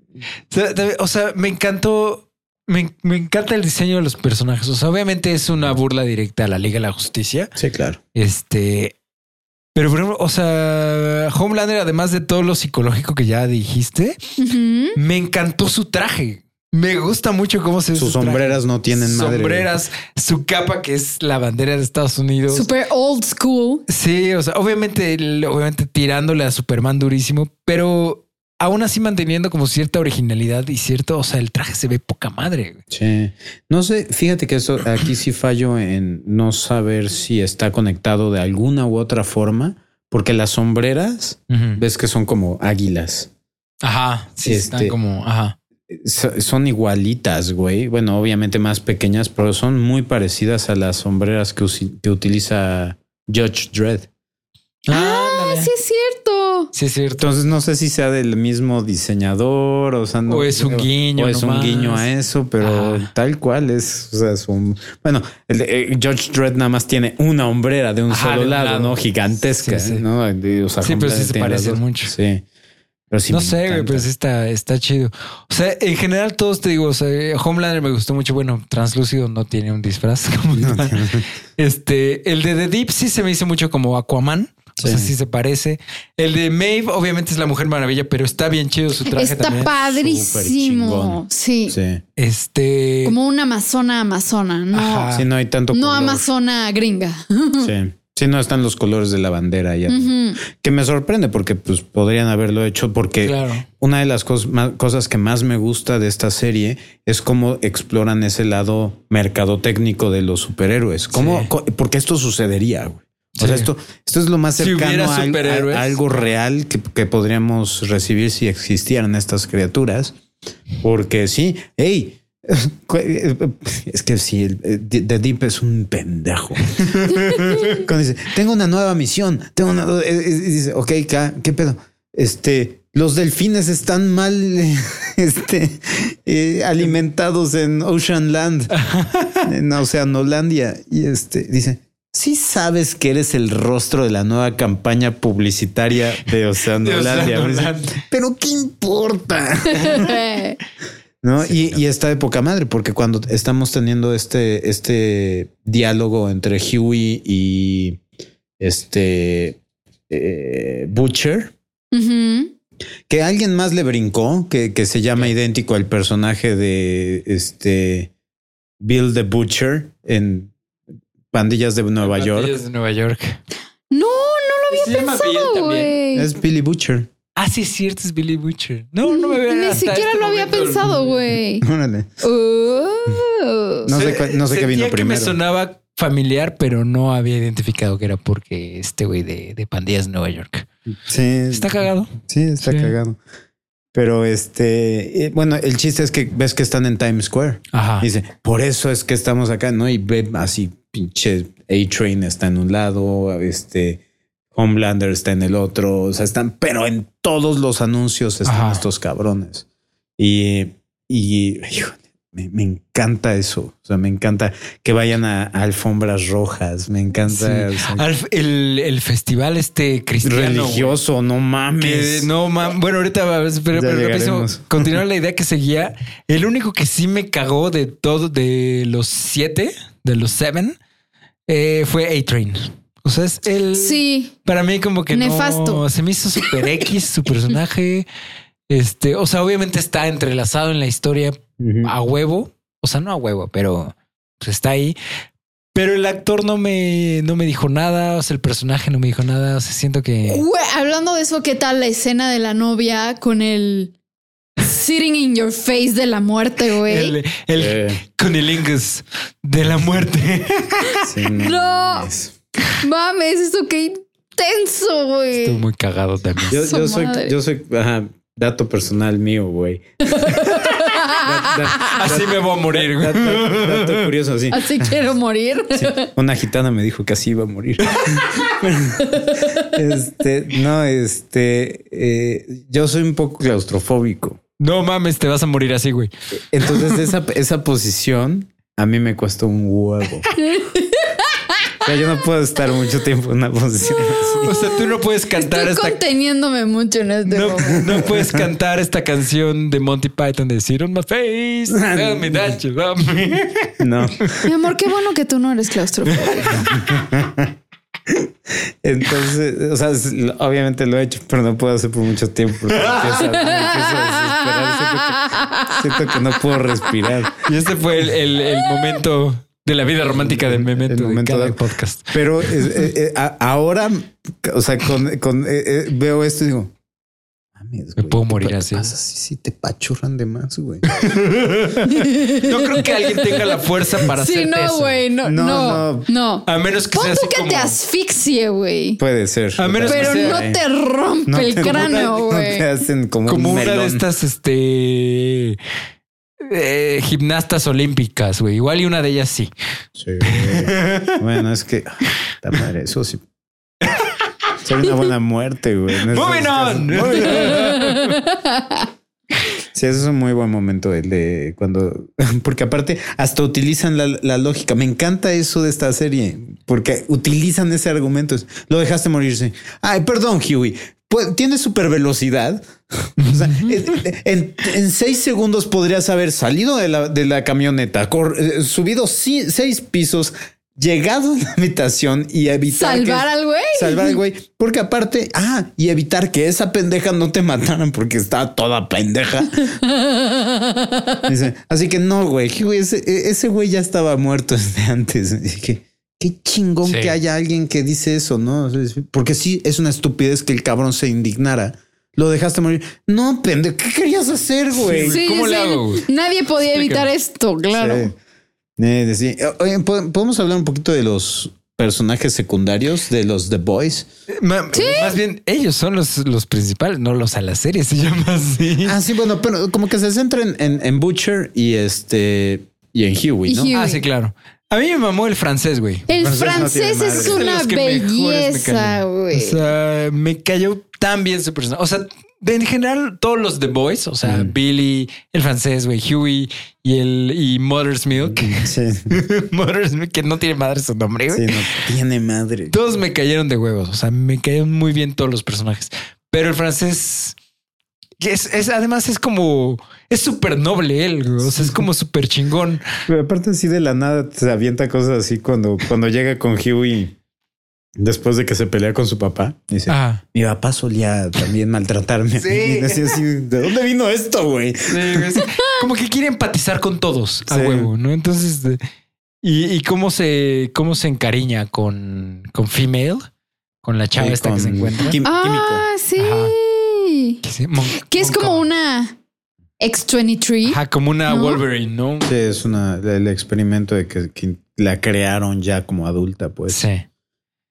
O sea, de- O sea, me encantó. Me, me encanta el diseño de los personajes. O sea, obviamente es una burla directa a la Liga de la Justicia. Sí, claro. Este. Pero, por ejemplo, o sea, Homelander, además de todo lo psicológico que ya dijiste, me encantó su traje. Me gusta mucho cómo se ve Sus su traje. sombreras no tienen madre. Sombreras, su capa que es la bandera de Estados Unidos. Super old school. Sí, o sea, obviamente, obviamente tirándole a Superman durísimo, pero aún así manteniendo como cierta originalidad y cierto, o sea, el traje se ve poca madre. Sí. No sé, fíjate que eso aquí sí fallo en no saber si está conectado de alguna u otra forma, porque las sombreras ves que son como águilas. Ajá, sí, Este- están como, ajá. So- Son igualitas, güey. Bueno, obviamente más pequeñas, pero son muy parecidas a las sombreras que, que utiliza Judge Dredd. Ah. Sí es cierto. Sí, es cierto. Entonces no sé si sea del mismo diseñador o, sea, no- O es un guiño o es un guiño a eso, pero tal cual es, o sea, es un bueno, el de, eh, Judge Dredd nada más tiene una hombrera de un Ajá, solo de lado, lado. no gigantesca, Sí, sí. ¿no? De- o sea, Sí, pero sí se parecen mucho. Sí. Pero sí no sé, güey, pero sí está, está chido. O sea, en general todos te digo, o sea, Homelander me gustó mucho. Bueno, Translúcido no tiene un disfraz *laughs* como No. Este, el de The Deep sí se me hizo mucho como Aquaman. O sea, Sí. sí se parece. El de Maeve, obviamente, es la Mujer Maravilla, pero está bien chido su traje Está también. padrísimo. Sí. Sí. Este. Como una amazona amazona, no. Ajá. Sí, no hay tanto No color. amazona gringa. *laughs* Sí. Sí, no están los colores de la bandera ya. Ujú. Que me sorprende porque pues podrían haberlo hecho porque Claro. una de las cos- cosas que más me gusta de esta serie es cómo exploran ese lado mercadotécnico de los superhéroes. ¿Cómo? Sí. Porque esto sucedería, güey. O sea, esto, esto es lo más cercano a, algo real que, que podríamos recibir si existieran estas criaturas. Porque sí, hey, *laughs* es que sí, el- The Deep es un pendejo. *laughs* Cuando dice, tengo una nueva misión, tengo una, eh, eh, dice, ok, ¿qué, pedo? Este, los delfines están mal, eh, *laughs* este, eh, alimentados en Ocean Land, en Oceanolandia. Y este, dice, sí sabes que eres el rostro de la nueva campaña publicitaria de *laughs* Oceanolandia. Pero qué importa. *laughs* ¿no? y, y está de poca madre, porque cuando estamos teniendo este, este diálogo entre Huey y este eh, Butcher, que alguien más le brincó, que, que se llama idéntico al personaje de este Bill the Butcher en Pandillas de Nueva York. Pandillas de Nueva York. No, no lo había pensado, güey. Es Billy Butcher. Ah, sí, es cierto, es Billy Butcher. No, no me había Ni siquiera este lo había pensado, güey. *laughs* Órale. Oh. No sé, no sé qué vino Sentía que primero. me sonaba familiar, pero no había identificado que era porque este güey de, de Pandillas de Nueva York. Sí, Está cagado. Sí, está Sí. cagado. Pero este, eh, bueno, el chiste es que ves que están en Times Square. Ajá. Dice, por eso es que estamos acá, ¿no? Y ve así, pinche A-Train está en un lado, este Homelander está en el otro, o sea, están, pero en todos los anuncios están Ajá. estos cabrones. Y, y híjole, me, me encanta eso. O sea, me encanta que vayan a, a alfombras rojas. Me encanta Sí. o sea, Al- el, el festival este cristiano. religioso, no mames. que no, mam- bueno, ahorita va- pero, pero continuar la *laughs* idea que seguía. El único que sí me cagó de todo, de los siete, de los seven, eh, fue A-Train. O sea, es el. Sí. Para mí, como que Nefasto. no se me hizo super X su personaje. Este, o sea, obviamente está entrelazado en la historia a huevo. O sea, no a huevo, pero pues está ahí. Pero el actor no me, no me dijo nada. O sea, el personaje no me dijo nada. O sea, siento que. Hablando de eso, ¿qué tal la escena de la novia con el sitting in your face de la muerte, güey? El, el Eh, conilingus de la muerte. sí, *laughs* No. mames. Mames, eso qué intenso, güey. Estuvo muy cagado también. Yo, soy, yo soy, ajá, dato personal mío, güey. *laughs* Da- da- Así me voy a morir. güey. dato, dato curioso, sí. Así quiero morir. Sí, Una gitana me dijo que así iba a morir. *laughs* este, no, este, eh, yo soy un poco claustrofóbico. No mames, te vas a morir así, güey. Entonces esa, esa posición a mí me cuesta un huevo. O sea, yo no puedo estar mucho tiempo en una posición así. O sea, tú no puedes cantar Estoy esta conteniéndome mucho en este No, momento. no puedes cantar esta canción de Monty Python de Sit on my face. Tell me that you love me. No. Mi amor, qué bueno que tú no eres claustrofóbico. *laughs* *laughs* Entonces, o sea, obviamente lo he hecho, pero no puedo hacer por mucho tiempo. porque empiezo empiezo a. Siento que, siento que no puedo respirar. Y este fue el, el- el momento de la vida romántica del memento, El momento de cada de- podcast. Pero eh, eh, ahora, o sea, con, con- eh, veo esto y digo, mames, Me güey, puedo ¿qué morir así. pasa si si te pachurran de más, güey? *laughs* *laughs* No creo que alguien tenga la fuerza para Sí, hacer no, eso. güey, no, No, no, no. no. A menos que Pon sea tú así que como... te asfixie, güey. Puede ser. A menos que Pero sea- no te rompe No el te- cráneo, no te güey. hacen como, como un una de estas este eh, gimnastas olímpicas, güey. Igual y una de ellas sí. Sí. bueno, es que la madre, eso sí. *laughs* Sería una buena muerte, güey. Moving on. Sí, ese es un muy buen momento el de cuando, *laughs* porque aparte hasta utilizan la, la lógica. Me encanta eso de esta serie porque utilizan ese argumento. Lo dejaste morirse. Ay, perdón, Huey. Pues, Tiene super velocidad. *laughs* O sea, en, seis segundos podrías haber salido de la, de la camioneta, cor- eh, subido seis pisos, llegado a la habitación y evitar que- ¿Salvar al güey? Salvar al güey. Porque aparte, ah, y evitar que esa pendeja no te mataran porque está toda pendeja. *laughs* Dice, así que no, güey, güey, ese, ese güey ya estaba muerto desde antes. Dije, qué chingón Sí. que haya alguien que dice eso, ¿no? Porque sí, es una estupidez que el cabrón se indignara. Lo dejaste morir. No, pendejo, ¿qué querías hacer, güey? Sí, ¿cómo le hago, güey? Nadie podía evitar esto, claro. Sí. Eh, sí. Oye, ¿pod- ¿podemos hablar un poquito de los personajes secundarios de los The Boys? Ma- Más bien, ellos son los, los principales, no los a la serie, se llama así. Ah, sí, bueno, pero como que se centra en, en- en Butcher y este y en Huey, ¿no? Huey. Ah, sí, claro. A mí me mamó el francés, güey. El francés no es una belleza, güey. O sea, me cayó tan bien su personaje. O sea, de- en general, todos los The Boys, o sea, Mm. Billy, el francés, güey, Huey y el y Mother's Milk. Sí, *laughs* Mother's Milk, que no tiene madre su nombre, güey. sí, no tiene madre. Todos me cayeron de huevos. O sea, me cayeron muy bien todos los personajes. Pero el francés es, es además es como es súper noble él. güey. O sea, es como súper chingón. Pero aparte así de la nada se avienta cosas así cuando, cuando llega con Huey después de que se pelea con su papá. Dice, Ajá. mi papá solía también maltratarme. Sí. Y decía así, ¿de dónde vino esto, güey? Sí, como que quiere empatizar con todos a Sí. huevo, ¿no? Entonces, y, y cómo se cómo se encariña con, con female, con la chava Sí, esta que se encuentra. Kim- Ah, sí. Que sí, Mon- Que es como una X23. Ajá, como una ¿No? Wolverine, ¿no? Sí, es una, el experimento de que, que la crearon ya como adulta, pues. Sí.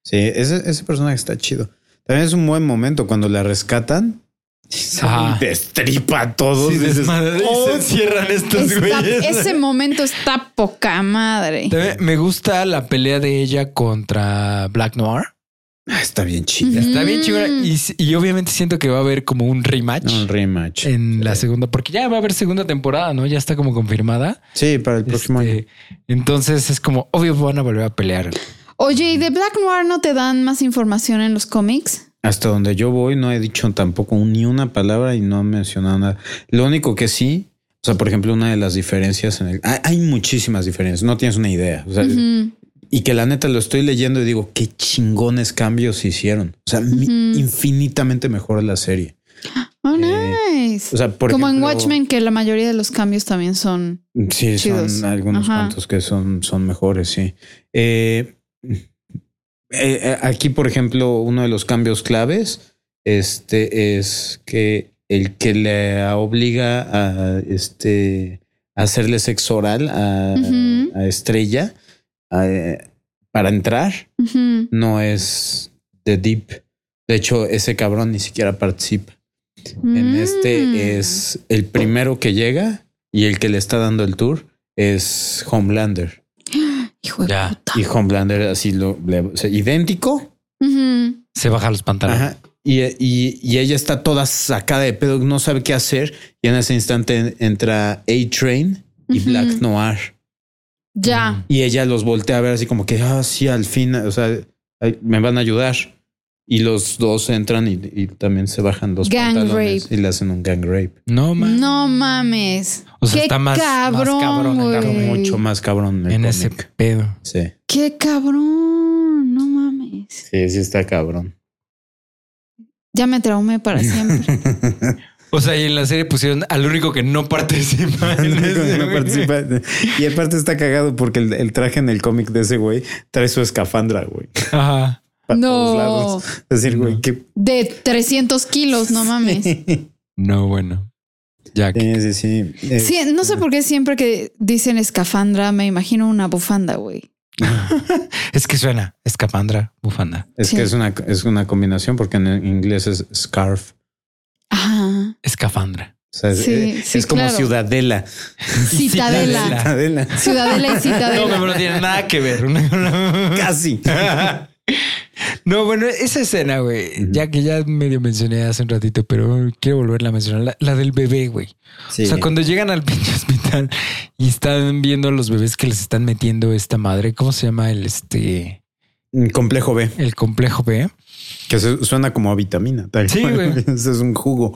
Sí, ese, ese personaje está chido. También es un buen momento cuando la rescatan. *laughs* Se Ajá. destripa a todos. Sí, dices, "Oh, se encierran estos Está- güeyes. ese momento está poca madre. También Me gusta la pelea de ella contra Black Noir. ah, está bien chido. Está bien chingona. Y, y obviamente siento que va a haber como un rematch Un rematch. en la segunda, porque ya va a haber segunda temporada, ¿no? Ya está como confirmada. Sí, para el próximo Este, año. Entonces es como obvio van a volver a pelear. Oye, ¿y de Black Noir no te dan más información en los cómics? Hasta donde yo voy, no he dicho tampoco ni una palabra y no he mencionado nada. Lo único que sí, o sea, por ejemplo, una de las diferencias en el. Hay, hay muchísimas diferencias, no tienes una idea. O sea, Ujú. Y que la neta lo estoy leyendo y digo, qué chingones cambios hicieron. O sea, infinitamente mejor la serie. Oh, Eh, nice. O sea, por Como en Watchmen, que la mayoría de los cambios también son. Sí, chidos. son algunos Ajá. cuantos que son, son mejores, sí. Eh, eh, eh, aquí, por ejemplo, uno de los cambios claves este, es que el que le obliga a, este, a hacerle sexo oral a, Estrella a- para entrar no es The Deep. De hecho, ese cabrón ni siquiera participa. En Mm. este es el primero que llega y el que le está dando el tour es Homelander. Hijo de Ya. puta. Y Homelander así lo le- o sea, idéntico. Se baja los pantalones. Ajá. Y, y- y ella está toda sacada de pedo, no sabe qué hacer. Y en ese instante entra A-Train y. Black Noir. Ya. Y ella los voltea a ver así como que, ah, sí, al fin, o sea, me van a ayudar. Y los dos entran y, y también se bajan los Gang pantalones rape. y le hacen un gang rape. No man. No mames. O sea, Qué está más- más cabrón, güey. mucho más cabrón el En ese pedo. Sí, Qué cabrón. No mames. sí, sí está cabrón. Ya me traumé para *laughs* siempre. O sea, y en la serie pusieron al único que no participa. en No ese, güey. participa. Y aparte está cagado porque el, el traje en el cómic de ese güey trae su escafandra, güey. Ajá. Para No. todos lados. Es decir, güey, No. que De 300 kilos, no mames. No, bueno. Ya. Sí, sí, sí. Es- Sí, no sé por qué siempre que dicen escafandra me imagino una bufanda, güey. *laughs* Es que suena escapandra, bufanda. Es Sí. que es una, es una combinación porque en inglés es scarf. Ajá. Escafandra. O sea, es, Sí, eh, sí, es como claro. ciudadela. Citadela. Ciudadela. Ciudadela y No, citadela. no, no tiene nada que ver. Casi. *laughs* No, bueno, esa escena, güey, ya que ya medio mencioné hace un ratito, pero quiero volverla a mencionar, la, la del bebé, güey. Sí. O sea, cuando llegan al *laughs* pinche hospital y están viendo a los bebés que les están metiendo esta madre, ¿cómo se llama el este Complejo B, el complejo B? que su- suena como a vitamina. tal Sí, güey. Ese *laughs* es un jugo.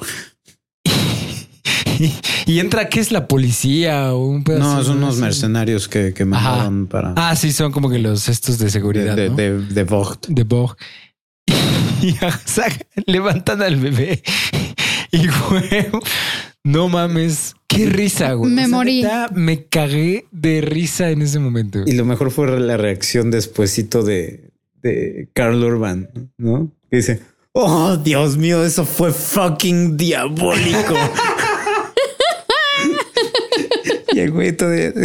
*laughs* Y, entra, ¿qué es la policía o un pedazo? No, son unos así? mercenarios que, que mandaron para Ah, sí, son como que los estos de seguridad, de, ¿no? de, de Vogt. de. *laughs* Y sacan- levantan al bebé. *laughs* Y güey, no mames, Qué risa, güey. Me O sea, morí. me cagué de risa en ese momento. Y lo mejor fue la reacción despuesito de, de Carl Urban, ¿no? Que dice, oh, Dios mío, eso fue fucking diabólico. Y el güey todavía... *laughs*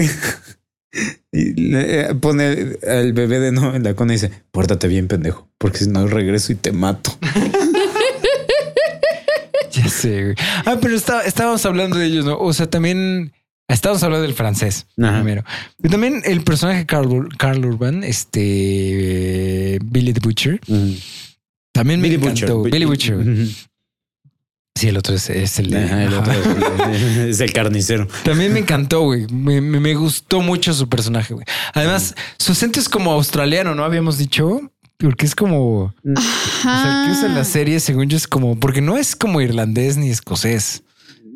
Y le pone al bebé de nuevo en la cona y dice, pórtate bien, pendejo, porque si no regreso y te mato. *laughs* Ya sé, güey. Ah, pero está- estábamos hablando de ellos, ¿no? O sea, también estábamos hablando del francés Ajá. primero. Pero también el personaje Carl, Carl Urban, este Billy the Butcher, también me encantó. Billy Butcher. Sí, el otro es, es el de. Ajá, el otro es, *laughs* es el carnicero. También me encantó, güey. Me, me- me gustó mucho su personaje, güey. Además, su acento es como australiano, ¿no? Habíamos dicho. Porque es como. O sea, el que usa en la serie, según yo, es como. Porque no es como irlandés ni escocés.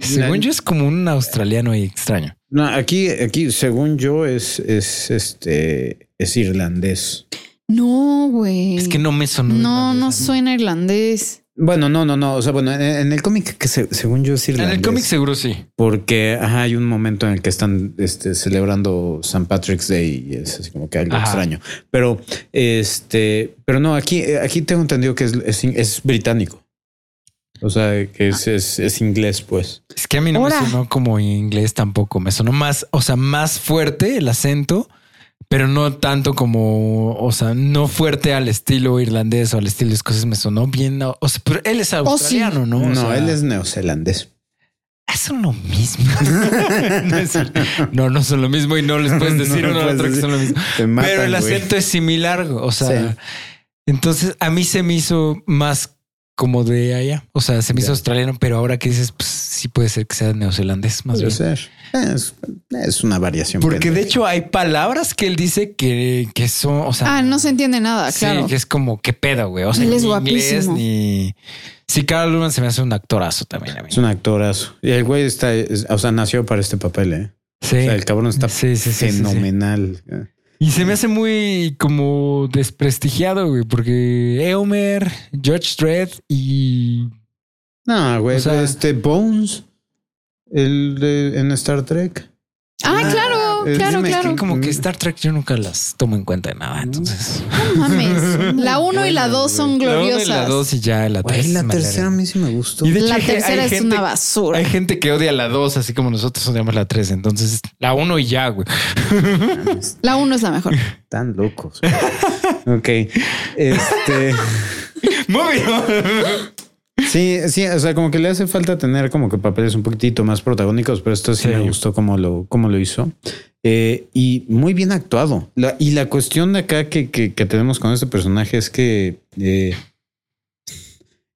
Según yo, es como un australiano y extraño. No, aquí, aquí, según yo, es, es este, es irlandés. No, güey. Es que no me sonó. No, no suena irlandés. Bueno, no, no, no. O sea, bueno, en, en el cómic que se- según yo es En el cómic seguro sí. Porque ajá, hay un momento en el que están este, celebrando St. Patrick's Day y es así como que algo Ajá. extraño. Pero este, pero no, aquí, aquí tengo entendido que es, es, es británico. O sea, que es, es, es inglés, pues. Es que a mí no me sonó como inglés tampoco. Me sonó más, o sea, más fuerte el acento, pero no tanto como, o sea, no fuerte al estilo irlandés o al estilo escocés. Me sonó bien. O sea, pero él es australiano, ¿no? O No, sea, él es neozelandés. Son lo mismo. *laughs* no, es- no, son lo mismo y no les puedes *laughs* decir No uno al otro que son lo mismo. Matan, pero el güey. acento es similar. O sea, Sí. entonces a mí se me hizo más como de allá. O sea, se me hizo australiano, pero ahora que dices, pues sí puede ser que sea neozelandés más Puede bien. ser. Es, es una variación. Porque de hecho hay palabras que él dice que, que son, o sea, Ah, no se entiende nada, sí, claro. que es como qué pedo, güey. O sea, Él es ni inglés guapísimo. ni. Sí, Carl Urban se me hace un actorazo también a mí. es un actorazo. Y el güey está, es- o sea, nació para este papel, ¿eh? Sí. O sea, el cabrón está Sí, sí, sí, sí, sí. fenomenal. Y se me hace muy como desprestigiado, güey, porque Eomer, Judge Dredd y No, güey, O sea- este Bones, el de en Star Trek. Ah, claro, eh, claro, dime claro. que- como que Star Trek yo nunca las tomo en cuenta de nada. Entonces, No mames. *laughs* La 1 y la 2 son la uno y gloriosas. la dos y ya la Güey, tres. la madre. tercera a mí sí me gustó. Y de hecho, La hay ge- hay tercera es gente- una basura. Hay gente que odia la 2, así como nosotros odiamos la 3. Entonces, la 1 y ya, güey. La 1 es la mejor. Tan locos. güey. *laughs* ok. Este. *laughs* Muy bien. Sí, sí, o sea, como que le hace falta tener como que papeles un poquitito más protagónicos, pero esto sí, Sí. me gustó como lo, cómo lo hizo. Eh, y muy bien actuado. La- y la cuestión de acá que, que- que tenemos con este personaje es que eh,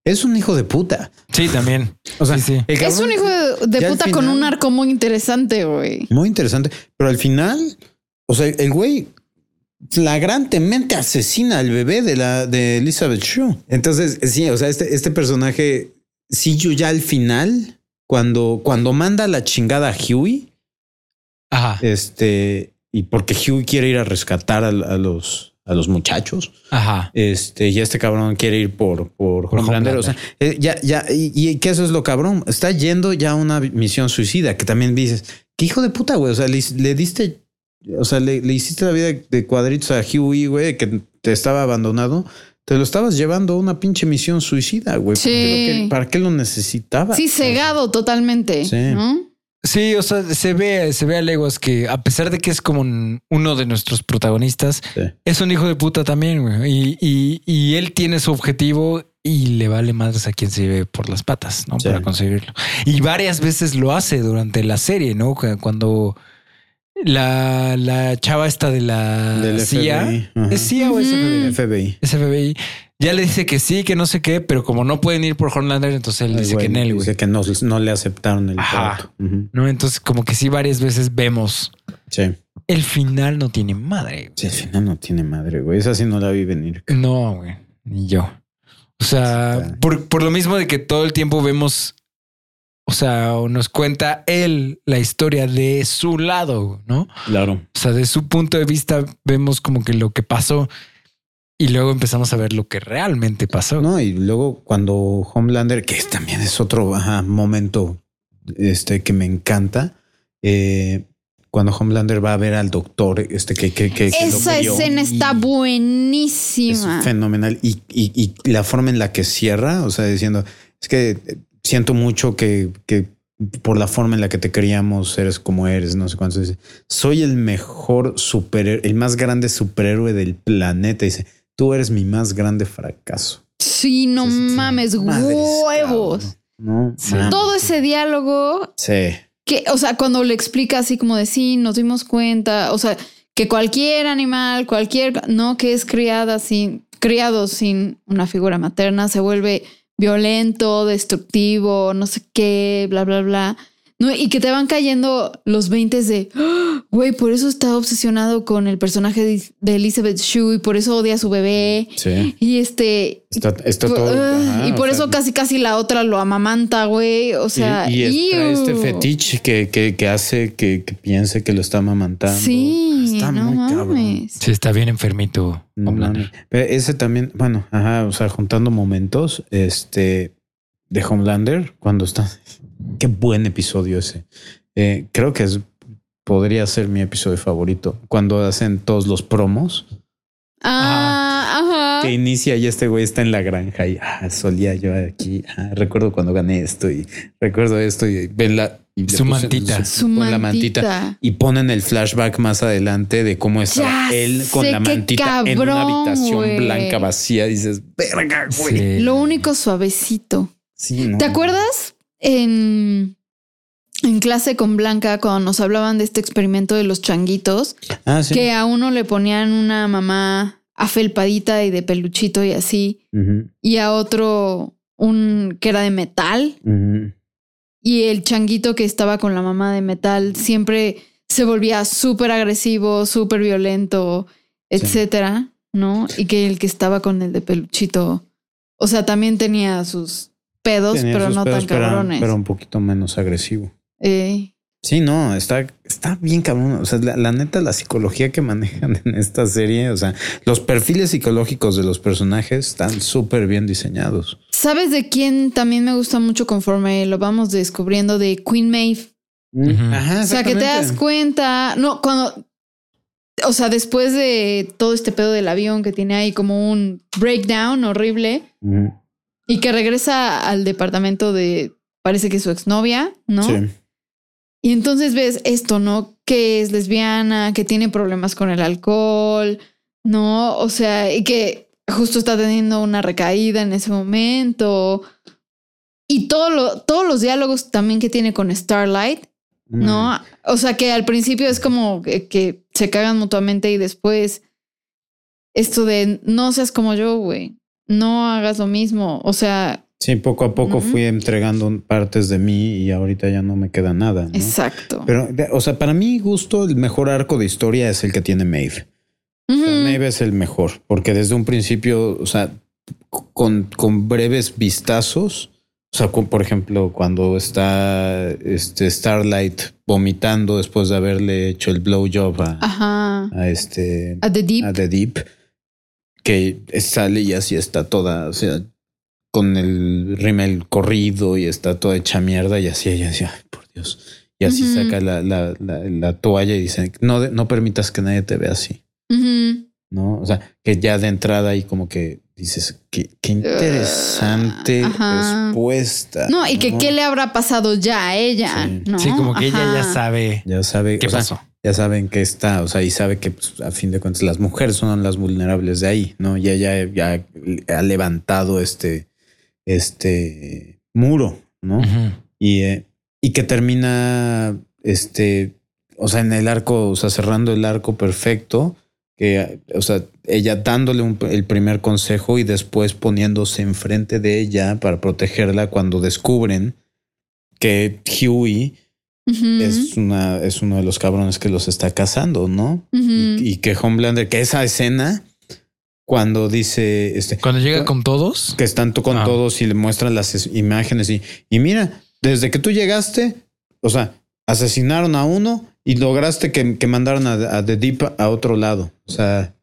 es un hijo de puta. Sí, también. O sea, Sí, Es un hijo de, puta con un arco muy interesante, güey. Muy interesante. Pero al final, o sea, el güey flagrantemente asesina al bebé de la de Elizabeth Shue. Entonces, sí, o sea, este, este personaje, sí, yo ya al final, cuando, cuando manda la chingada a Huey, Ajá. este, y porque Huey quiere ir a rescatar a, a los, a los muchachos, Ajá. este, y este cabrón quiere ir por, por, Por Homelander. O sea, eh, ya, ya, y, y que eso es lo cabrón. Está yendo ya a una misión suicida que también dices, qué hijo de puta, güey. O sea, le, le diste, o sea, le, le hiciste la vida de cuadritos a Huey, güey, que te estaba abandonado. Te lo estabas llevando a una pinche misión suicida, güey. ¿Para, Sí. qué lo que- ¿Para qué lo necesitaba? Sí, cegado totalmente. Sí. ¿no? Sí, o sea, se ve, se ve a leguas que a pesar de que es como un- uno de nuestros protagonistas, Sí. es un hijo de puta también, güey. Y, y, y él tiene su objetivo y le vale madres a quien se lleve por las patas, ¿no? Sí. Para conseguirlo. Y varias veces lo hace durante la serie, ¿no? Cu- Cuando la, la chava esta de la Del CIA, FBI. ¿es CIA o es. FBI? FBI. Es FBI. Ya le dice que sí, que no sé qué, pero como no pueden ir por Homelander, entonces él Ay, dice que en él, güey. Dice que no, no le aceptaron el Ajá. No, entonces como que sí varias veces vemos Sí. el final no tiene madre. güey. Sí, al final no tiene madre, güey. Esa sí no la vi venir. No, güey, ni yo. O sea, por, por lo mismo de que todo el tiempo vemos, o sea, o nos cuenta él la historia de su lado, ¿no? Claro. O sea, de su punto de vista vemos como que lo que pasó y luego empezamos a ver lo que realmente pasó. No, y luego cuando Homelander, que es- también es otro ajá, momento este, que me encanta. Eh, cuando Homelander va a ver al doctor, este que, que, que Esa escena está es buenísima. fenomenal. Y, y, y la forma en la que cierra, o sea, diciendo, es que eh, siento mucho que, que por la forma en la que te queríamos, eres como eres, no sé cuánto dice. Soy el mejor superhéroe, el más grande superhéroe del planeta. Dice, tú eres mi más grande fracaso. Sí, no mames, huevos. cabrón. No, Sí. mames. Todo ese diálogo Sí. que, o sea, cuando le explica así como de sí, nos dimos cuenta, o sea, que cualquier animal, cualquier, no que es criada sin, criado sin una figura materna, se vuelve violento, destructivo, no sé qué, bla, bla, bla. No, y que te van cayendo los 20 de, "Ah, güey, por eso está obsesionado con el personaje de, Elizabeth Shue y por eso odia a su bebé. Sí. Y este, Está, está Pu- todo. ah, ajá, y por o eso sea, casi casi la otra lo amamanta, güey. O sea, y, y está este fetiche que, que, que hace que, que piense que lo está amamantando. Sí, Está no muy cabrón. mames. Sí, está bien enfermito. No mames. Pero ese también, bueno, ajá, o sea, juntando momentos, este, de Homelander, cuando está, qué buen episodio ese. Eh, creo que es, podría ser mi episodio favorito. Cuando hacen todos los promos, Ah, que ajá. inicia y este güey está en la granja y ah, solía yo aquí. ah, recuerdo cuando gané esto y recuerdo esto y ven la y le Su mantita. Su ponen la mantita. mantita y ponen el flashback más adelante de cómo Ya él con sé, la mantita en una habitación blanca vacía. Dices, verga, güey. Sí. Lo único suavecito. Sí, no. ¿Te acuerdas en, en clase con Blanca cuando nos hablaban de este experimento de los changuitos? Ah, sí. Que a uno le ponían una mamá afelpadita y de peluchito y así, y a otro un que era de metal. Y el changuito que estaba con la mamá de metal siempre se volvía súper agresivo, súper violento, etcétera, ¿no? Y que el que estaba con el de peluchito, o sea, también tenía sus pedos, Tenía pero no pedos, tan pero- cabrones. Pero un poquito menos agresivo. Eh, Sí, no, está, está bien cabrón. O sea, la, la neta, la psicología que manejan en esta serie, o sea, los perfiles psicológicos de los personajes están súper bien diseñados. ¿Sabes de quién también me gusta mucho conforme lo vamos descubriendo? De Queen Maeve. Ajá, O sea, que te das cuenta, no, cuando, o sea, después de todo este pedo del avión que tiene ahí como un breakdown horrible. Y que regresa al departamento de, parece que su exnovia, ¿no? Sí. Y entonces ves esto, ¿no? Que es lesbiana, que tiene problemas con el alcohol, ¿no? O sea, y que justo está teniendo una recaída en ese momento. Y todo lo, todos los diálogos también que tiene con Starlight, ¿no? O sea, que al principio es como que, que se cagan mutuamente y después esto de no seas como yo, güey. No hagas lo mismo. O sea, Sí, poco a poco fui entregando partes de mí y ahorita ya no me queda nada. ¿no? exacto. Pero, o sea, para mi gusto, el mejor arco de historia es el que tiene Maeve. O sea, Ujú. Maeve es el mejor, porque desde un principio, o sea, con, con breves vistazos, o sea, con- por ejemplo, cuando está este Starlight vomitando después de haberle hecho el blowjob a, Ajá. a este A The Deep. a The Deep, que sale y así está toda, o sea, con el rímel corrido y está toda hecha mierda y así ella decía, ay, por Dios. Y así saca la, la, la, la toalla y dice, no, no permitas que nadie te vea así. ¿no? O sea, que ya de entrada y como que dices, qué, qué interesante Ajá. respuesta. No, y que qué le habrá pasado ya a ella. Sí. ¿no? Sí, como que ella ya sabe Ya sabe, qué o sea, pasó. ya saben que está, o sea, y sabe que pues, a fin de cuentas las mujeres son las vulnerables de ahí, ¿no? Y ella ya ha levantado este, este muro, ¿no? Y, eh, y que termina, este, o sea, en el arco, o sea, cerrando el arco perfecto, que, o sea, ella dándole un- el primer consejo y después poniéndose enfrente de ella para protegerla cuando descubren que Huey es una es uno de los cabrones que los está cazando, ¿no? Y, y que Homelander, que esa escena cuando dice este Cuando llega con todos. que están con Ah. todos y le muestran las es- imágenes y, y mira, desde que tú llegaste, o sea, asesinaron a uno y lograste que, que mandaron a, a The Deep a otro lado. O sea,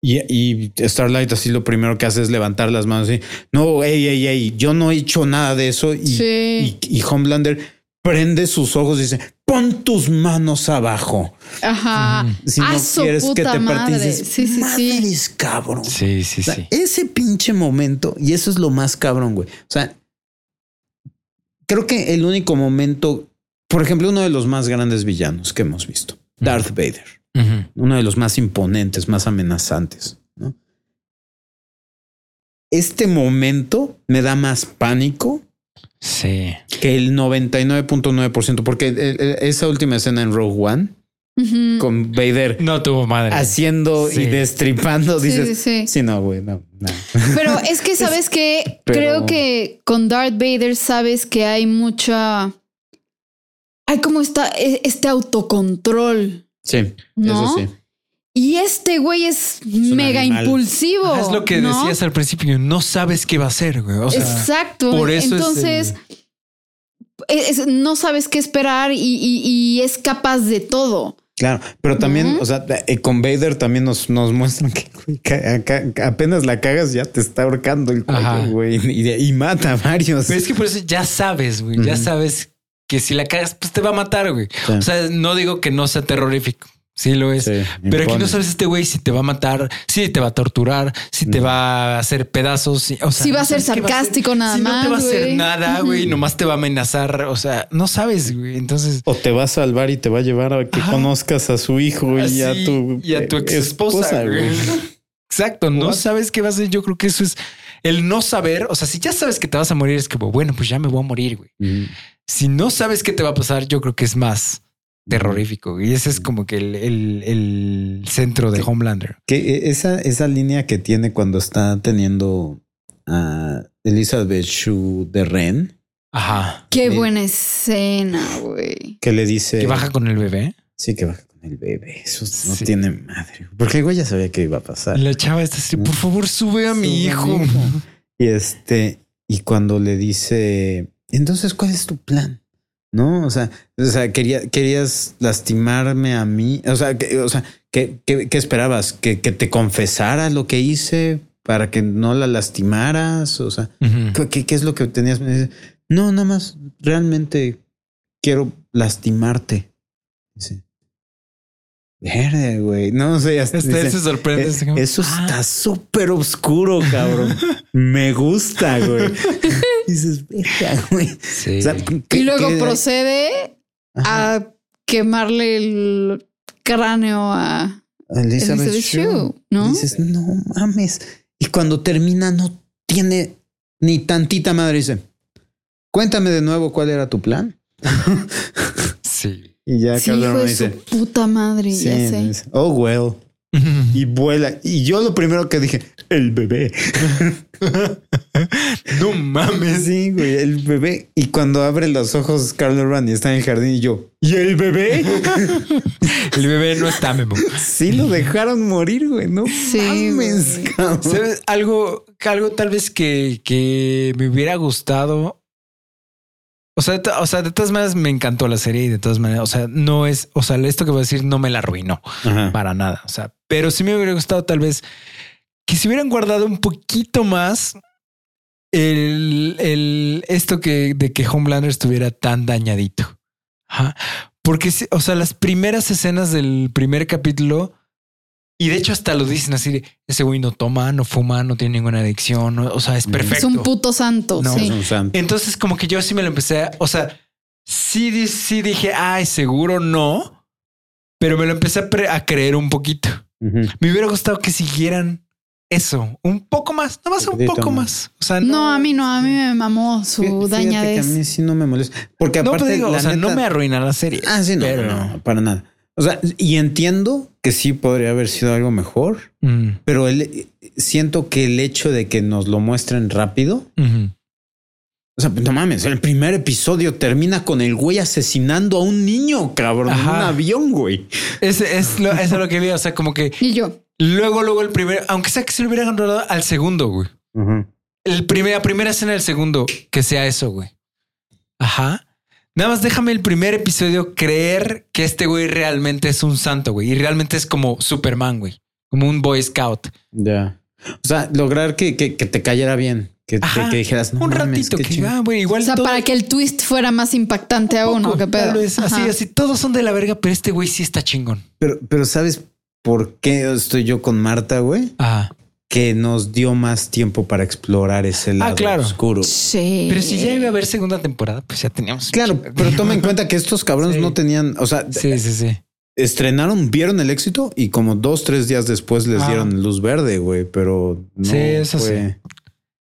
y, y Starlight así lo primero que hace es levantar las manos y no, ey, ey, ey, yo no he hecho nada de eso y, Sí. y, y Homelander, prende sus ojos y dice, pon tus manos abajo. Ajá. Si no su quieres que puta te. Sí, sí, sí. Cabrón. Sí, sí, O sea, sí. Ese pinche momento, y eso es lo más cabrón, güey. O sea, creo que el único momento, por ejemplo, uno de los más grandes villanos que hemos visto, Darth Vader, uno de los más imponentes, más amenazantes, ¿no? Este momento me da más pánico Sí. que el 99.9%, porque el- el- esa última escena en Rogue One con Vader No tuvo madre. haciendo Sí. y destripando, Sí, dices, sí, sí. sí, no, güey, no, no. *laughs* Pero es que sabes *laughs* que Pero- creo que con Darth Vader sabes que hay mucha. Hay como esta, e- este autocontrol, Sí, ¿no? eso sí. Y este güey es, mega animal. impulsivo. Ah, es lo que ¿no? decías al principio. No sabes qué va a hacer, güey. O sea, Exacto. por eso es Entonces, es- es- no sabes qué esperar y, y- y es capaz de todo. Claro, pero también, o sea, eh, con Vader también nos, nos muestran que güey, ca- acá- apenas la cagas ya te está ahorcando el cuello, güey, y, y mata a varios. Pero es que por eso ya sabes, güey. Ya sabes que si la cagas, pues te va a matar, güey. Sí. O sea, no digo que no sea terrorífico. Sí lo es. Sí, pero aquí no sabes este güey si te va a matar, si te va a torturar, si te va a hacer pedazos. si- O sea, Si va no a ser a hacer. sarcástico nada si no te más, va a hacer güey. nada, güey. Nomás te va a amenazar. O sea, no sabes, güey. Entonces... O te va a salvar y te va a llevar a que Ajá. conozcas a su hijo y a tu, y a tu eh, ex esposa, güey. Exacto, no What? sabes qué va a ser. Yo creo que eso es el no saber. O sea, si ya sabes que te vas a morir, es como, bueno, pues ya me voy a morir, güey. Si no sabes qué te va a pasar, yo creo que es más terrorífico. Y ese es como que el, el- el centro de. Homelander. Que eh, esa, esa línea que tiene cuando está teniendo a Elizabeth Shue de Ren, Ajá. Qué Sí. buena escena, güey. que le dice Que baja con el bebé. Sí, que baja con el bebé. Eso no Sí. tiene madre. Porque el güey ya sabía que iba a pasar. La chava está así, por favor, sube a mi Sube a hijo. mi hijo. Y este, y cuando le dice, entonces, ¿cuál es tu plan? No, o sea, o sea, quería, querías lastimarme a mí. O sea, que, o sea, ¿qué, qué, qué esperabas? ¿Que, que te confesara lo que hice para que no la lastimaras. O sea. ¿qué- ¿qué, qué es lo que tenías? No, nada más realmente quiero lastimarte. Dice, verde, güey. No sé, hasta dice, se sorprende. "Eh, Eso "Ah". está súper oscuro, cabrón. *laughs* Me gusta, güey. *laughs* *laughs* Dices, verga, güey. Sí. O sea, Y ¿qué- luego qué- procede Ajá. a quemarle el cráneo a Elizabeth, Elizabeth Shue. ¿no? Dices, no mames. Y cuando termina, no tiene ni tantita madre. Dice, cuéntame de nuevo cuál era tu plan. sí. Y ya Sí, hijo de dice, su puta madre, sí, ya sé. dice, oh, well. Y vuela. Y yo lo primero que dije, el bebé. *laughs* no mames. Sí, güey, el bebé. Y cuando abre los ojos Carl Rand y está en el jardín y yo, ¿y el bebé? *laughs* El bebé no está, Memo. sí, lo dejaron morir, güey. No Sí, mames, güey. cabrón. ¿Sabes? Algo, algo tal vez que, que me hubiera gustado. O sea, de- o sea, de todas maneras me encantó la serie y de todas maneras, o sea, no es, o sea, esto que voy a decir no me la arruinó Ajá. para nada. O sea, pero sí me hubiera gustado tal vez que se hubieran guardado un poquito más el, el esto que de que Homelander estuviera tan dañadito. Ajá. Porque, o sea, las primeras escenas del primer capítulo, y de hecho hasta lo dicen así, de, ese güey no toma, no fuma, no tiene ninguna adicción, no- o sea, es perfecto. Es un puto santo, No, sí. Es un santo. Entonces como que yo sí me lo empecé, a, o sea, sí, sí dije, ay, seguro no, pero me lo empecé a, pre- a creer un poquito. Me hubiera gustado que siguieran eso, un poco más, nada más Un poco más. más. O sea, No, a mí no, a mí me mamó su Fí- fíjate que a dañadez. mí sí no me molesta. Porque No, aparte, pero digo, la o sea, no me arruina la serie. Ah, sí, no, pero- no, para nada. O sea, y entiendo que sí podría haber sido algo mejor, Mm, pero el, siento que el hecho de que nos lo muestren rápido. O sea, no mames, el primer episodio termina con el güey asesinando a un niño, cabrón, en un avión, güey. Ese es lo, eso es lo que vi. O sea, como que Y yo, luego, luego el primer, aunque sea que se lo hubieran dado al segundo, güey. El primer, la primera escena del segundo, que sea eso, güey. Ajá. Nada más déjame el primer episodio creer que este güey realmente es un santo, güey. Y realmente es como Superman, güey. Como un Boy Scout. Ya. O sea, lograr que, que, que te cayera bien. Que, Ajá, que dijeras, no un mames, ratito que ah, güey, igual O sea, todo- para que el twist fuera más impactante aún, ¿o poco, qué pedo? vez, así, Ajá. así, todos son de la verga, pero este güey sí está chingón. Pero, pero ¿sabes por qué estoy yo con Marta, güey? Ah, Que nos dio más tiempo para explorar ese lado claro. oscuro. Sí. pero si ya iba a haber segunda temporada, pues ya teníamos. Claro, pero toma en cuenta que estos cabrones Sí. no tenían, o sea, Sí, sí, sí. estrenaron, vieron el éxito y como dos, tres días después les Ah. dieron luz verde, güey, pero no Sí, eso fue-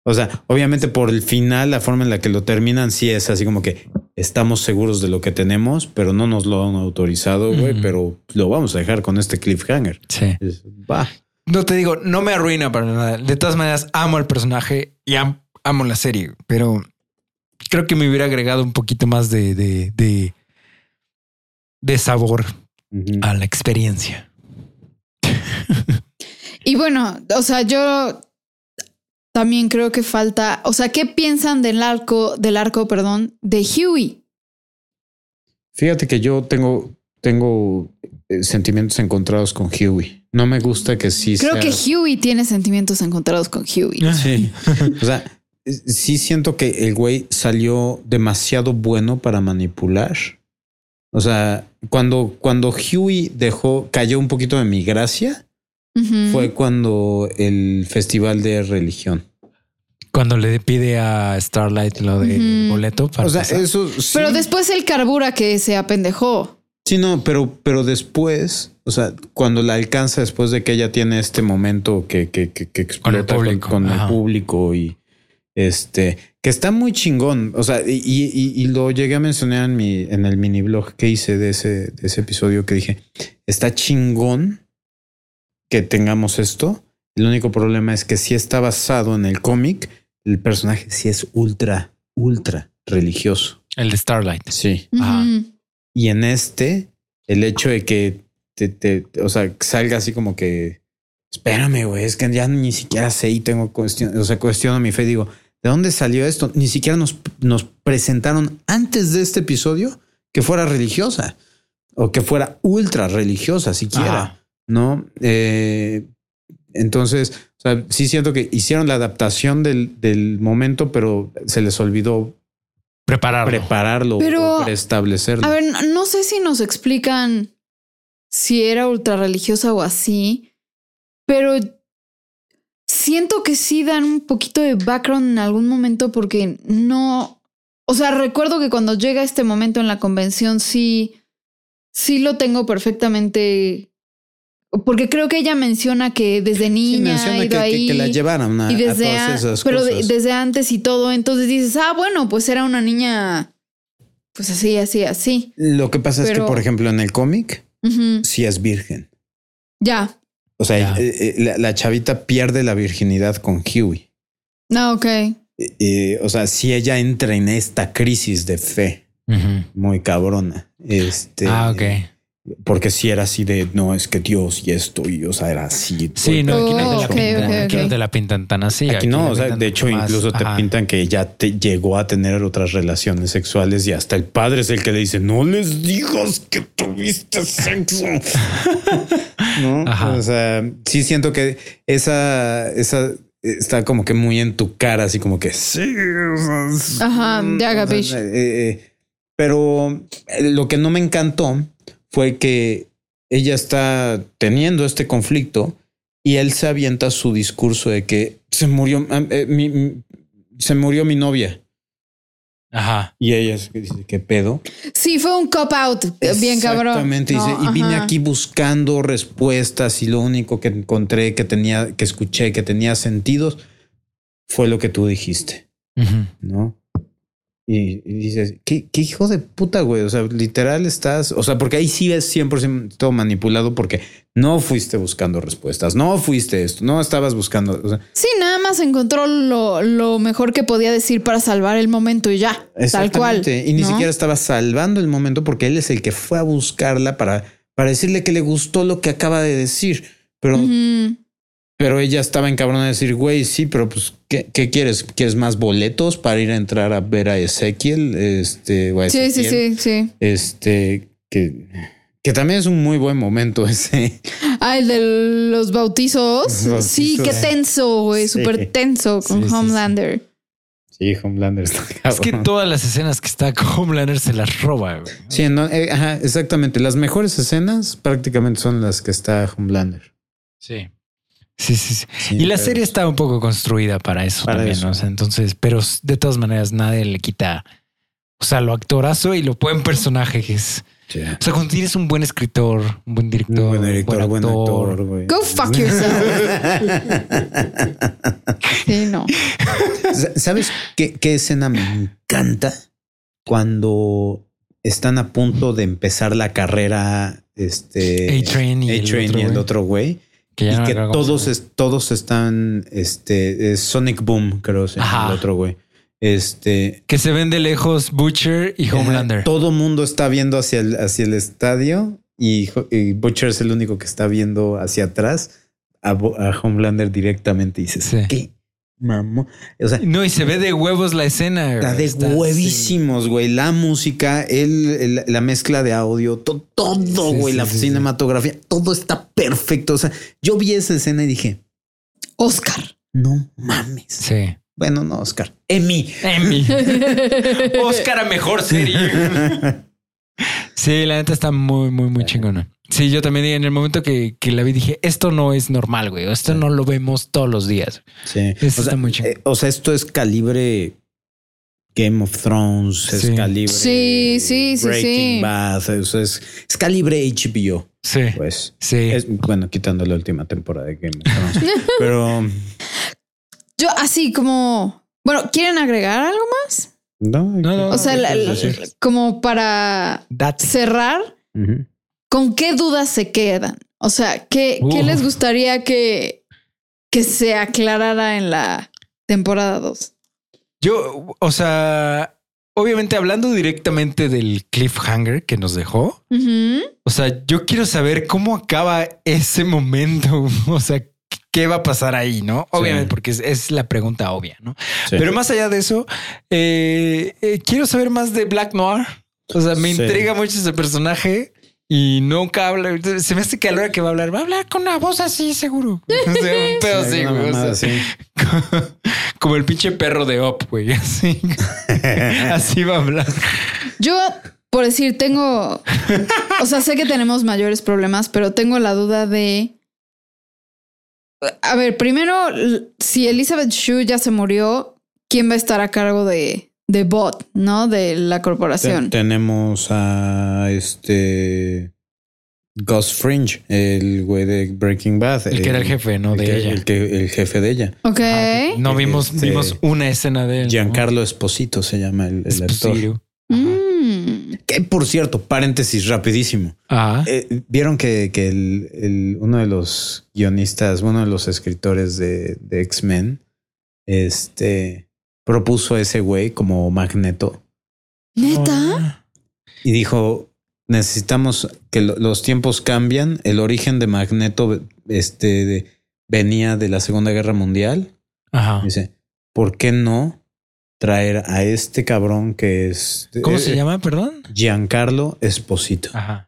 O sea, obviamente por el final, la forma en la que lo terminan, sí es así como que estamos seguros de lo que tenemos, pero no nos lo han autorizado, güey, pero lo vamos a dejar con este cliffhanger. Sí. Es- Va. No te digo, no me arruina para nada. De todas maneras, amo el personaje y am- amo la serie, pero creo que me hubiera agregado un poquito más de, de, de, de sabor a la experiencia. Y bueno, o sea, yo también creo que falta, o sea, ¿qué piensan del arco, del arco, perdón, de Huey? Fíjate que yo tengo, tengo eh, sentimientos encontrados con Huey. No me gusta que sí Creo sea- que Huey tiene sentimientos encontrados con Huey. *laughs* Sí. O sea, sí siento que el güey salió demasiado bueno para manipular. O sea, cuando, cuando Huey dejó, cayó un poquito de mi gracia, Fue cuando el festival de religión. Cuando le pide a Starlight lo del Ujú. boleto para O sea, pasar. eso sí. Pero después el carbura que se apendejó. Sí, no, pero, pero después, o sea, cuando la alcanza después de que ella tiene este momento que, que, que, que explota con, público, con el público y este, que está muy chingón. O sea, y, y- y lo llegué a mencionar en mi, en el mini blog que hice de ese, de ese episodio que dije, está chingón que tengamos esto. El único problema es que si está basado en el cómic, el personaje sí es ultra, ultra religioso. El de Starlight. Sí. Ajá. Y en este, el hecho de que te, te- o sea, salga así como que, espérame, güey, es que ya ni siquiera sé y tengo cuestión, o sea, cuestiono mi fe. Digo, ¿de dónde salió esto? Ni siquiera nos, nos presentaron antes de este episodio que fuera religiosa o que fuera ultra religiosa siquiera, Ajá. ¿No? Eh, entonces, o sea, sí siento que hicieron la adaptación del, del momento, pero se les olvidó Prepararlo. prepararlo Pero, o preestablecerlo. A ver, no, no sé si nos explican si era ultra religiosa o así, pero siento que sí dan un poquito de background en algún momento porque no, o sea, recuerdo que cuando llega este momento en la convención sí, sí lo tengo perfectamente, porque creo que ella menciona que desde Sí, niña ha ido que, que- ahí. que la llevaran a, y a desde todas a- esas pero cosas. desde antes y todo, entonces dices, ah, bueno, pues era una niña, pues así, así, así. Lo que pasa es que, por ejemplo, en el cómic Ujú. sí es virgen. Ya. O sea, Ya. eh, eh, la, la chavita pierde la virginidad con Huey. No, ok. Eh, eh, o sea, si ella entra en esta crisis de fe muy cabrona. Este, Ah, ok. Porque si era así de no es que Dios y esto, y o sea, era así. Sí, no, aquí no, Oh, te la ok, pintan, no te la pintan tan así. Aquí no, o sea, de hecho, más- incluso te ajá. pintan que ya te llegó a tener otras relaciones sexuales y hasta el padre es el que le dice, no les digas que tuviste sexo. *laughs* no, Ajá. o sea, sí siento que esa, esa está como que muy en tu cara, así como que sí. o sea, es- Ajá, o sea, capish. eh, eh, pero lo que no me encantó fue que ella está teniendo este conflicto y él se avienta su discurso de que se murió, eh, mi- mi- se murió mi novia. Ajá. Y ella es- dice, ¿qué pedo? Sí, fue un cop out, bien cabrón. Exactamente. dice, y vine ajá. aquí buscando respuestas y lo único que encontré que tenía, que escuché, que tenía sentidos, fue lo que tú dijiste. ¿no? Y, y dices, ¿qué, qué hijo de puta, güey. O sea, literal estás, o sea, porque ahí sí es 100% manipulado porque no fuiste buscando respuestas, no fuiste esto, no estabas buscando. O sea, Sí, nada más encontró lo, lo mejor que podía decir para salvar el momento y ya. Tal cual. Y ni ¿no? siquiera estaba salvando el momento porque él es el que fue a buscarla para, para decirle que le gustó lo que acaba de decir. Pero. Pero ella estaba encabrona de decir, güey, sí, pero pues, ¿qué, qué quieres? ¿Quieres más boletos para ir a entrar a ver a Ezequiel? Este, o a Sí, sí, sí, sí. Este, que, que también es un muy buen momento ese. Ah, el de los bautizos. Los Sí, bautizos. qué tenso, güey. Sí. Súper tenso con Sí, sí, sí. Homelander. Sí, Homelander está Es que cabrón. todas las escenas que está con Homelander se las roba. güey. Sí, no, eh, ajá, exactamente. Las mejores escenas prácticamente son las que está Homelander. Sí. Sí, sí, sí. Sí, y la pero- serie está un poco construida para eso Para también, eso. ¿no? O sea, entonces, pero de todas maneras nadie le quita, o sea, lo actorazo y lo buen personaje que es. Sí. O sea, cuando tienes un buen escritor, un buen director, Un buen director, buen actor, güey. Go fuck yourself. *laughs* Sí, no. ¿Sabes qué, qué escena me encanta? Cuando están a punto de empezar la carrera, este A-Train y el A-Train otro y el güey. otro güey. Que y no que todos, es- todos están, este, es Sonic Boom, creo, Ajá. el otro güey. Este, que se ven de lejos Butcher y Homelander. Todo mundo está viendo hacia el, hacia el estadio y, Butcher es el único que está viendo hacia atrás a, Homelander directamente. Y dices, Sí. ¿qué mamón? O sea, No, y se ve de huevos la escena. está de huevísimos, güey. La música, el, el- la mezcla de audio, to- todo, Sí, güey. sí, la cinematografía, todo está perfecto. O sea, yo vi esa escena y dije, Oscar. no mames. Sí. Bueno, no, Oscar. Emi. Emmy. Oscar *laughs* a mejor serie. *laughs* Sí, la neta está muy, muy, muy chingona. Sí, yo también en el momento que, que la vi dije, esto no es normal, güey. Esto no lo vemos todos los días. Sí. Eso o, sea, está muy eh, o sea, esto es calibre Game of Thrones, Sí. es calibre Sí, sí, sí, Breaking sí. Bad, eso es, es calibre HBO, Sí, pues. sí. Es, bueno, quitando la última temporada de Game of Thrones. *laughs* pero *laughs* Yo así como, bueno, ¿quieren agregar algo más? no, No, no. O sea, la- la- sí. como para Date. cerrar. ¿Con qué dudas se quedan? O sea, ¿qué, ¿qué Uf. les gustaría que, que se aclarara en la temporada 2? Yo, o sea, obviamente hablando directamente del cliffhanger que nos dejó, o sea, yo quiero saber cómo acaba ese momento. *laughs* O sea, qué va a pasar ahí, ¿no? Obviamente, porque es, es la pregunta obvia, ¿no? Sí. Pero más allá de eso, eh, eh, quiero saber más de Black Noir. O sea, me Sí. intriga mucho ese personaje y nunca habla. Se me hace que a la hora que va a hablar, va a hablar con una voz así, seguro. O sea, un pedo así, Una güey. o mamada sea, así. *laughs* como el pinche perro de Up, güey. *laughs* Así, *laughs* así va a hablar. Yo, por decir, tengo, o sea, sé que tenemos mayores problemas, pero tengo la duda de... A ver, primero, si Elizabeth Shue ya se murió, ¿quién va a estar a cargo de, de Bot, no? De la Ten- corporación. tenemos a este Gus Fringe, el güey de Breaking Bad. El que era el jefe, ¿no? el De que- ella. El, que- el jefe de ella. Ok. No vimos, Este- vimos una escena de él. ¿no? Giancarlo Esposito se llama el, el actor. Mm. Que por cierto, paréntesis rapidísimo. Ajá. Eh, Vieron que, que el, el- uno de los guionistas, uno de los escritores de, de X-Men, este propuso a ese güey como magneto ¿Neta? y dijo: Necesitamos que lo- los tiempos cambian. El origen de Magneto este, de- venía de la Segunda Guerra Mundial. Ajá. Dice: ¿Por qué no traer a este cabrón que es. ¿Cómo eh, se llama? Perdón. Giancarlo Esposito. Ajá.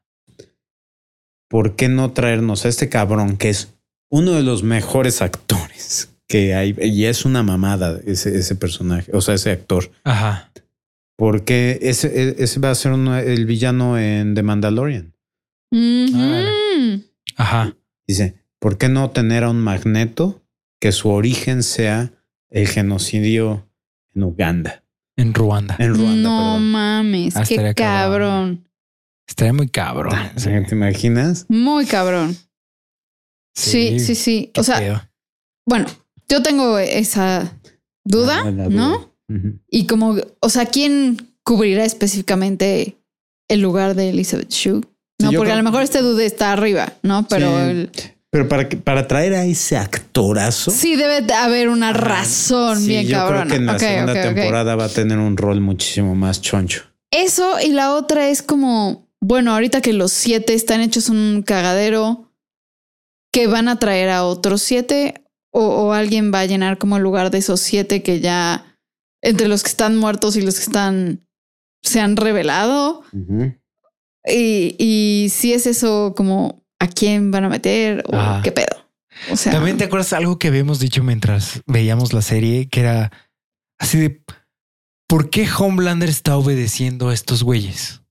¿por qué no traernos a este cabrón que es uno de los mejores actores que hay? Y es una mamada ese, ese personaje, o sea, ese actor. Ajá. Porque ese, e- ese va a ser uno- el villano en The Mandalorian. Ajá. Dice, ¿por qué no tener a un magneto que su origen sea el genocidio en Uganda? En Ruanda. En Ruanda, no perdón. mames, Ah, qué estaría cabrón. cabrón. Estaría muy cabrón. Sí. ¿Te imaginas? Muy cabrón. Sí, sí, sí. O sea, bueno, yo tengo esa duda, Ah, ¿no? Y como, o sea, ¿quién cubrirá específicamente el lugar de Elizabeth Shue? No, Sí, porque a lo mejor este dude está arriba, ¿no? Pero Sí. el- Pero para, que, para traer a ese actorazo. sí debe de haber una razón Sí, bien yo cabrona. creo que en la segunda temporada va a tener un rol muchísimo más choncho. Eso y la otra es como, bueno, ahorita que los siete están hechos un cagadero, que van a traer a otros siete o, o alguien va a llenar como el lugar de esos siete que ya entre los que están muertos y los que están se han revelado. Y, y si es eso como a quién van a meter o Ajá. qué pedo. O sea, También te acuerdas algo que habíamos dicho mientras veíamos la serie, que era así de ¿por qué Homelander está obedeciendo a estos güeyes?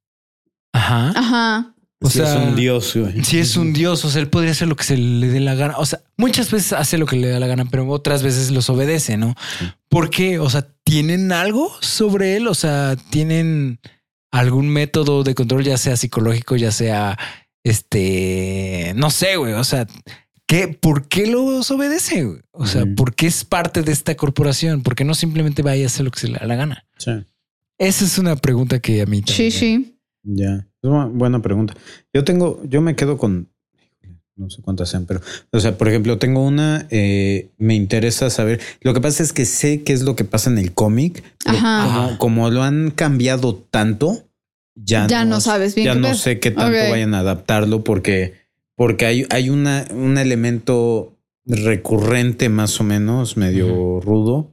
Ajá. Ajá. O Sí, es sea, un dios, güey. Si es un dios, o sea, él podría hacer lo que se le dé la gana. O sea, muchas veces hace lo que le da la gana, pero otras veces los obedece, ¿no? ¿Por qué? O sea, ¿tienen algo sobre él? O sea, ¿tienen algún método de control, ya sea psicológico, ya sea este, no sé, güey? O sea, ¿qué, ¿por qué los obedece? güey? O sea, Ujú. ¿por qué es parte de esta corporación? ¿Por qué no simplemente va y hace lo que se le da la gana? Sí. Esa es una pregunta que a mí Sí, también- sí. Ya, es una buena pregunta. Yo tengo, yo me quedo con, no sé cuántas sean, pero, o sea, por ejemplo, tengo una, eh, me interesa saber, lo que pasa es que sé qué es lo que pasa en el cómic, como, como lo han cambiado tanto, ya, Ya no sabes bien ya qué no sé qué tanto vayan a adaptarlo porque, porque hay, hay una, un elemento recurrente más o menos, medio rudo.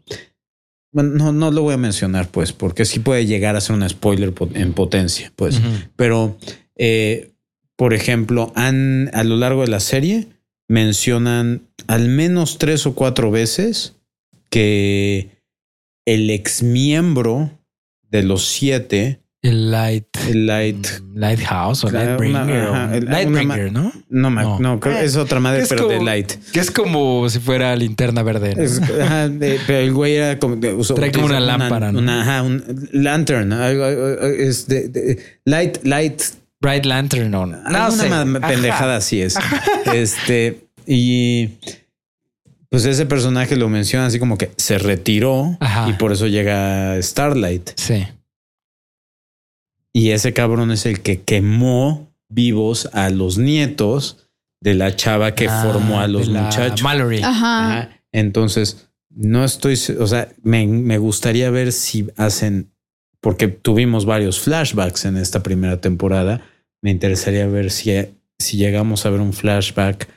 Bueno, no, no lo voy a mencionar, pues, porque sí puede llegar a ser un spoiler po- en potencia, pues. Pero, eh, por ejemplo, han a lo largo de la serie mencionan al menos tres o cuatro veces que el ex miembro de los siete, El light. el Light, Lighthouse o Claro, Lightbringer. una- ajá, el- Lightbringer, ¿no? no, No. no, creo que es otra madre, Es pero de como- Light. Que es como si fuera linterna verde. ¿no? Es- ajá, de- pero el güey era como de- usó- Trae como una lámpara, ¿no? Una, ajá, un lantern. Es de, de- light, light, Bright Lantern o no. Alguna sé. pendejada así es. Este, y pues ese personaje lo menciona así como que se retiró Ajá. y por eso llega Starlight. Sí. Y ese cabrón es el que quemó vivos a los nietos de la chava que Ah, formó a los muchachos. Mallory. Ajá. Ajá. Entonces, no estoy, o sea, me, me gustaría ver si hacen, porque tuvimos varios flashbacks en esta primera temporada. Me interesaría ver si, si llegamos a ver un flashback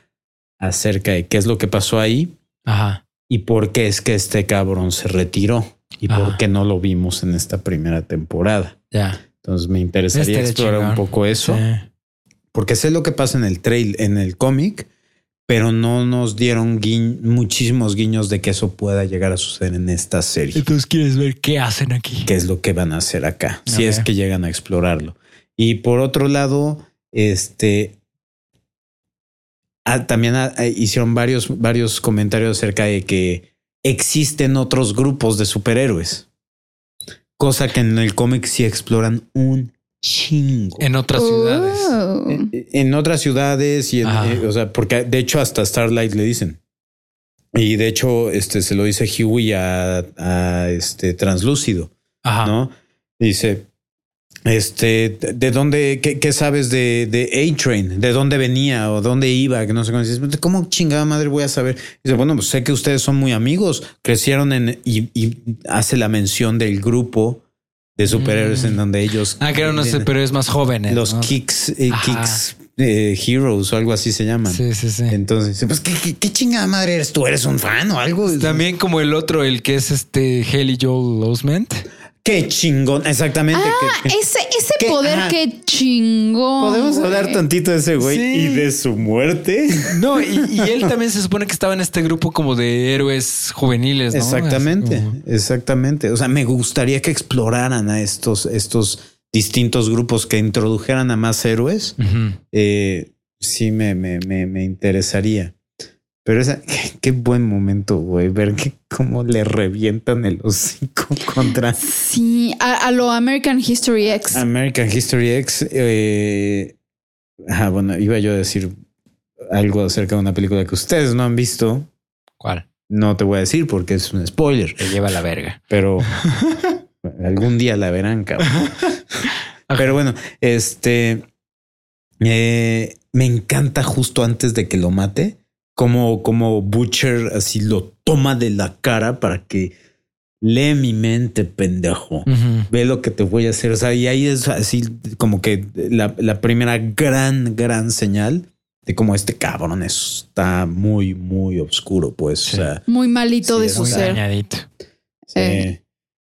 acerca de qué es lo que pasó ahí Ajá. y por qué es que este cabrón se retiró y Ajá. por qué no lo vimos en esta primera temporada. Ya. Entonces me interesaría explorar un poco eso, Sí. porque sé lo que pasa en el trail, en el cómic, pero no nos dieron muchísimos guiños de que eso pueda llegar a suceder en esta serie. Entonces quieres ver qué hacen aquí. qué es lo que van a hacer acá, si es que llegan a explorarlo. Y por otro lado, este ah, también ah, eh, hicieron varios, varios comentarios acerca de que existen otros grupos de superhéroes, cosa que en el cómic sí exploran un chingo. En otras ciudades. Oh. En, en otras ciudades y en, Ajá. eh, o sea, porque de hecho hasta Starlight le dicen. Y de hecho, este se lo dice Huey a, a este translúcido. Ajá. ¿no? Dice, este, ¿de dónde, qué, qué sabes de, de A-Train? ¿De dónde venía o dónde iba? Que no sé cómo dices, ¿cómo chingada madre voy a saber? Dice, bueno, pues sé que ustedes son muy amigos, crecieron en, y, y hace la mención del grupo de superhéroes Mm. en donde ellos... Ah, que eran unos superhéroes más jóvenes. Los ¿no? Kicks, eh. Kicks eh, Heroes o algo así se llaman. Sí, sí, sí. Entonces, pues, ¿qué, qué, qué chingada madre eres tú? ¿Eres un fan o algo? También como el otro, el que es este Haley Joel Osment. Qué chingón, exactamente. Ah, ese, ese ¿Qué? poder Ajá. que chingón. Podemos güey. hablar tantito de ese güey Sí. y de su muerte. *laughs* No, y, y él también se supone que estaba en este grupo como de héroes juveniles. ¿no? Exactamente, como- exactamente. O sea, me gustaría que exploraran a estos, estos distintos grupos que introdujeran a más héroes. Eh, sí, me, me, me, me interesaría. Pero esa, qué, qué buen momento, güey, ver que cómo le revientan el hocico *laughs* contra Sí, a, a lo American History X. American History X. Eh, ah, bueno, iba yo a decir algo acerca de una película que ustedes no han visto. ¿Cuál? No te voy a decir porque es un spoiler, Te lleva la verga. pero algún día la verán, cabrón. *laughs* Pero bueno, este eh, me encanta justo antes de que lo mate, como, como Butcher así lo toma de la cara para que lee mi mente, pendejo. Ve lo que te voy a hacer. O sea, y ahí es así como que la, la primera gran, gran señal de cómo este cabrón está muy, muy oscuro, pues. Sí. O sea, Muy malito Sí, de su Muy ser. dañadito. Sí. Eh.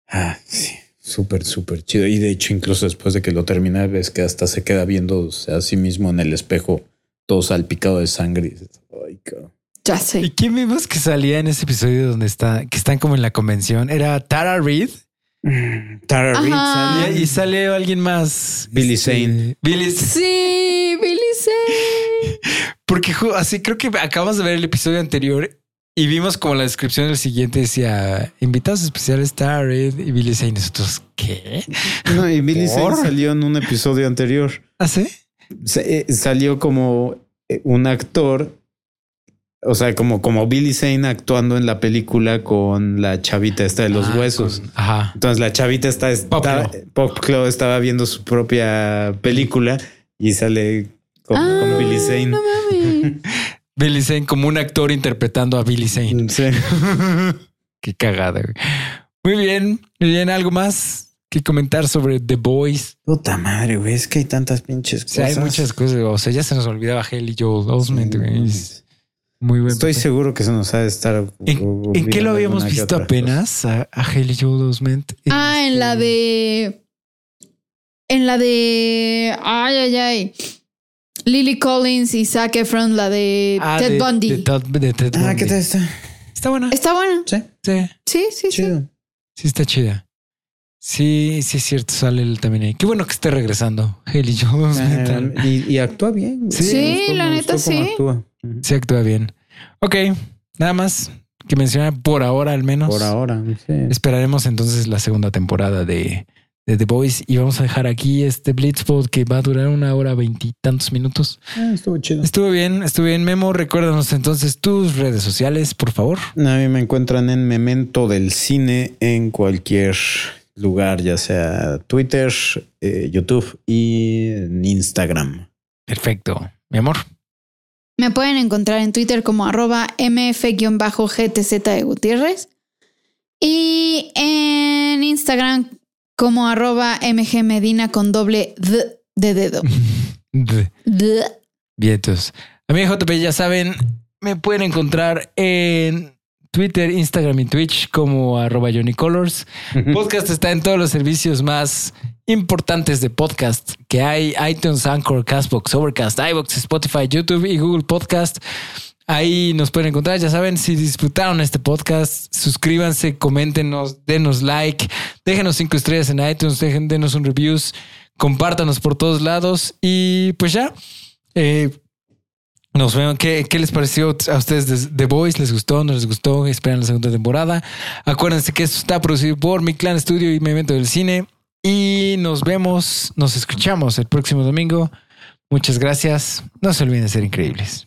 Ah, sí. Súper, súper chido. Y de hecho, incluso después de que lo termina, ves que hasta se queda viendo a sí mismo en el espejo, todo salpicado de sangre. Y dices, Ay, cabrón. Ya ¿Y sé. quién vimos que salía en ese episodio donde está, que están como en la convención? Era Tara Reid Tara Reid Ajá. sale. Y, y sale alguien más. Billy Este, Zane. Billy Sí, Billy Zane. *laughs* Porque así creo que acabamos de ver el episodio anterior y vimos como la descripción del siguiente decía invitados especiales Tara Reid y Billy Zane. Nosotros, ¿qué? No, y Billy Zane salió en un episodio anterior. ¿Hace? Sa- eh, Salió como un actor, o sea, como, como Billy Zane actuando en la película con la chavita esta de los Ah, huesos. con- ajá. Entonces la chavita está, está Poplo. Poplo estaba viendo su propia película y sale con, Ah, con Billy Zane. No mames. *laughs* Billy Zane como un actor interpretando a Billy Zane. Sí. *laughs* Qué cagada. güey. Muy bien, muy bien. ¿Algo más que comentar sobre The Boys? Puta madre, güey. Es que hay tantas pinches O sea, cosas. hay muchas cosas. O sea, ya se nos olvidaba Haley Joel Osment. güey. Muy bueno. Estoy seguro que se nos ha de estar. ¿En, en qué lo habíamos visto apenas a, a Haley Joel Osment? Ah, en la de. En la de. Ay, ay, ay. Lily Collins y Zac Efron, la de Ah, Ted de- Bundy. De, Ted- de Ted Ah, Bundy. ¿qué tal está? Está buena. Está buena. Sí, Sí, Sí, sí, sí. chido. sí está chida. Sí, sí es cierto, sale él también ahí. Qué bueno que esté regresando. Haley Osment. Ah, y, y actúa bien. Sí, Me gustó- la neta, sí. actúa. Sí actúa bien. Ok, nada más que mencionar por ahora al menos. Por ahora. sí. Esperaremos entonces la segunda temporada de, de The Boys y vamos a dejar aquí este Blitzpod que va a durar una hora veintitantos minutos. Ah, estuvo chido. Estuvo bien, estuvo bien. Memo, recuérdanos entonces tus redes sociales, por favor. A mí me encuentran en Memento del Cine en cualquier lugar, ya sea Twitter, eh, YouTube y Instagram. Perfecto. Mi amor. Me pueden encontrar en Twitter como arroba mf-gtz de Gutiérrez. Y en Instagram como arroba mgmedina con doble d de dedo. De- *laughs* D. Vientos. A mí, JP, ya saben, me pueden encontrar en Twitter, Instagram y Twitch como arroba Johnny Colors. Podcast está en todos los servicios más importantes de podcast que hay: iTunes, Anchor, Castbox, Overcast, iBox, Spotify, YouTube y Google Podcast. Ahí nos pueden encontrar. Ya saben, si disfrutaron este podcast, suscríbanse, coméntenos, denos like, déjenos cinco estrellas en iTunes, dejen, denos un reviews, compártanos por todos lados y pues ya. Eh, nos vemos. ¿Qué, ¿Qué les pareció a ustedes de The Voice? ¿Les gustó? ¿No les gustó? Esperan la segunda temporada. Acuérdense que esto está producido por Mi Clan Studio y Mi Evento del Cine. Y nos vemos, nos escuchamos el próximo domingo. Muchas gracias. No se olviden de ser increíbles.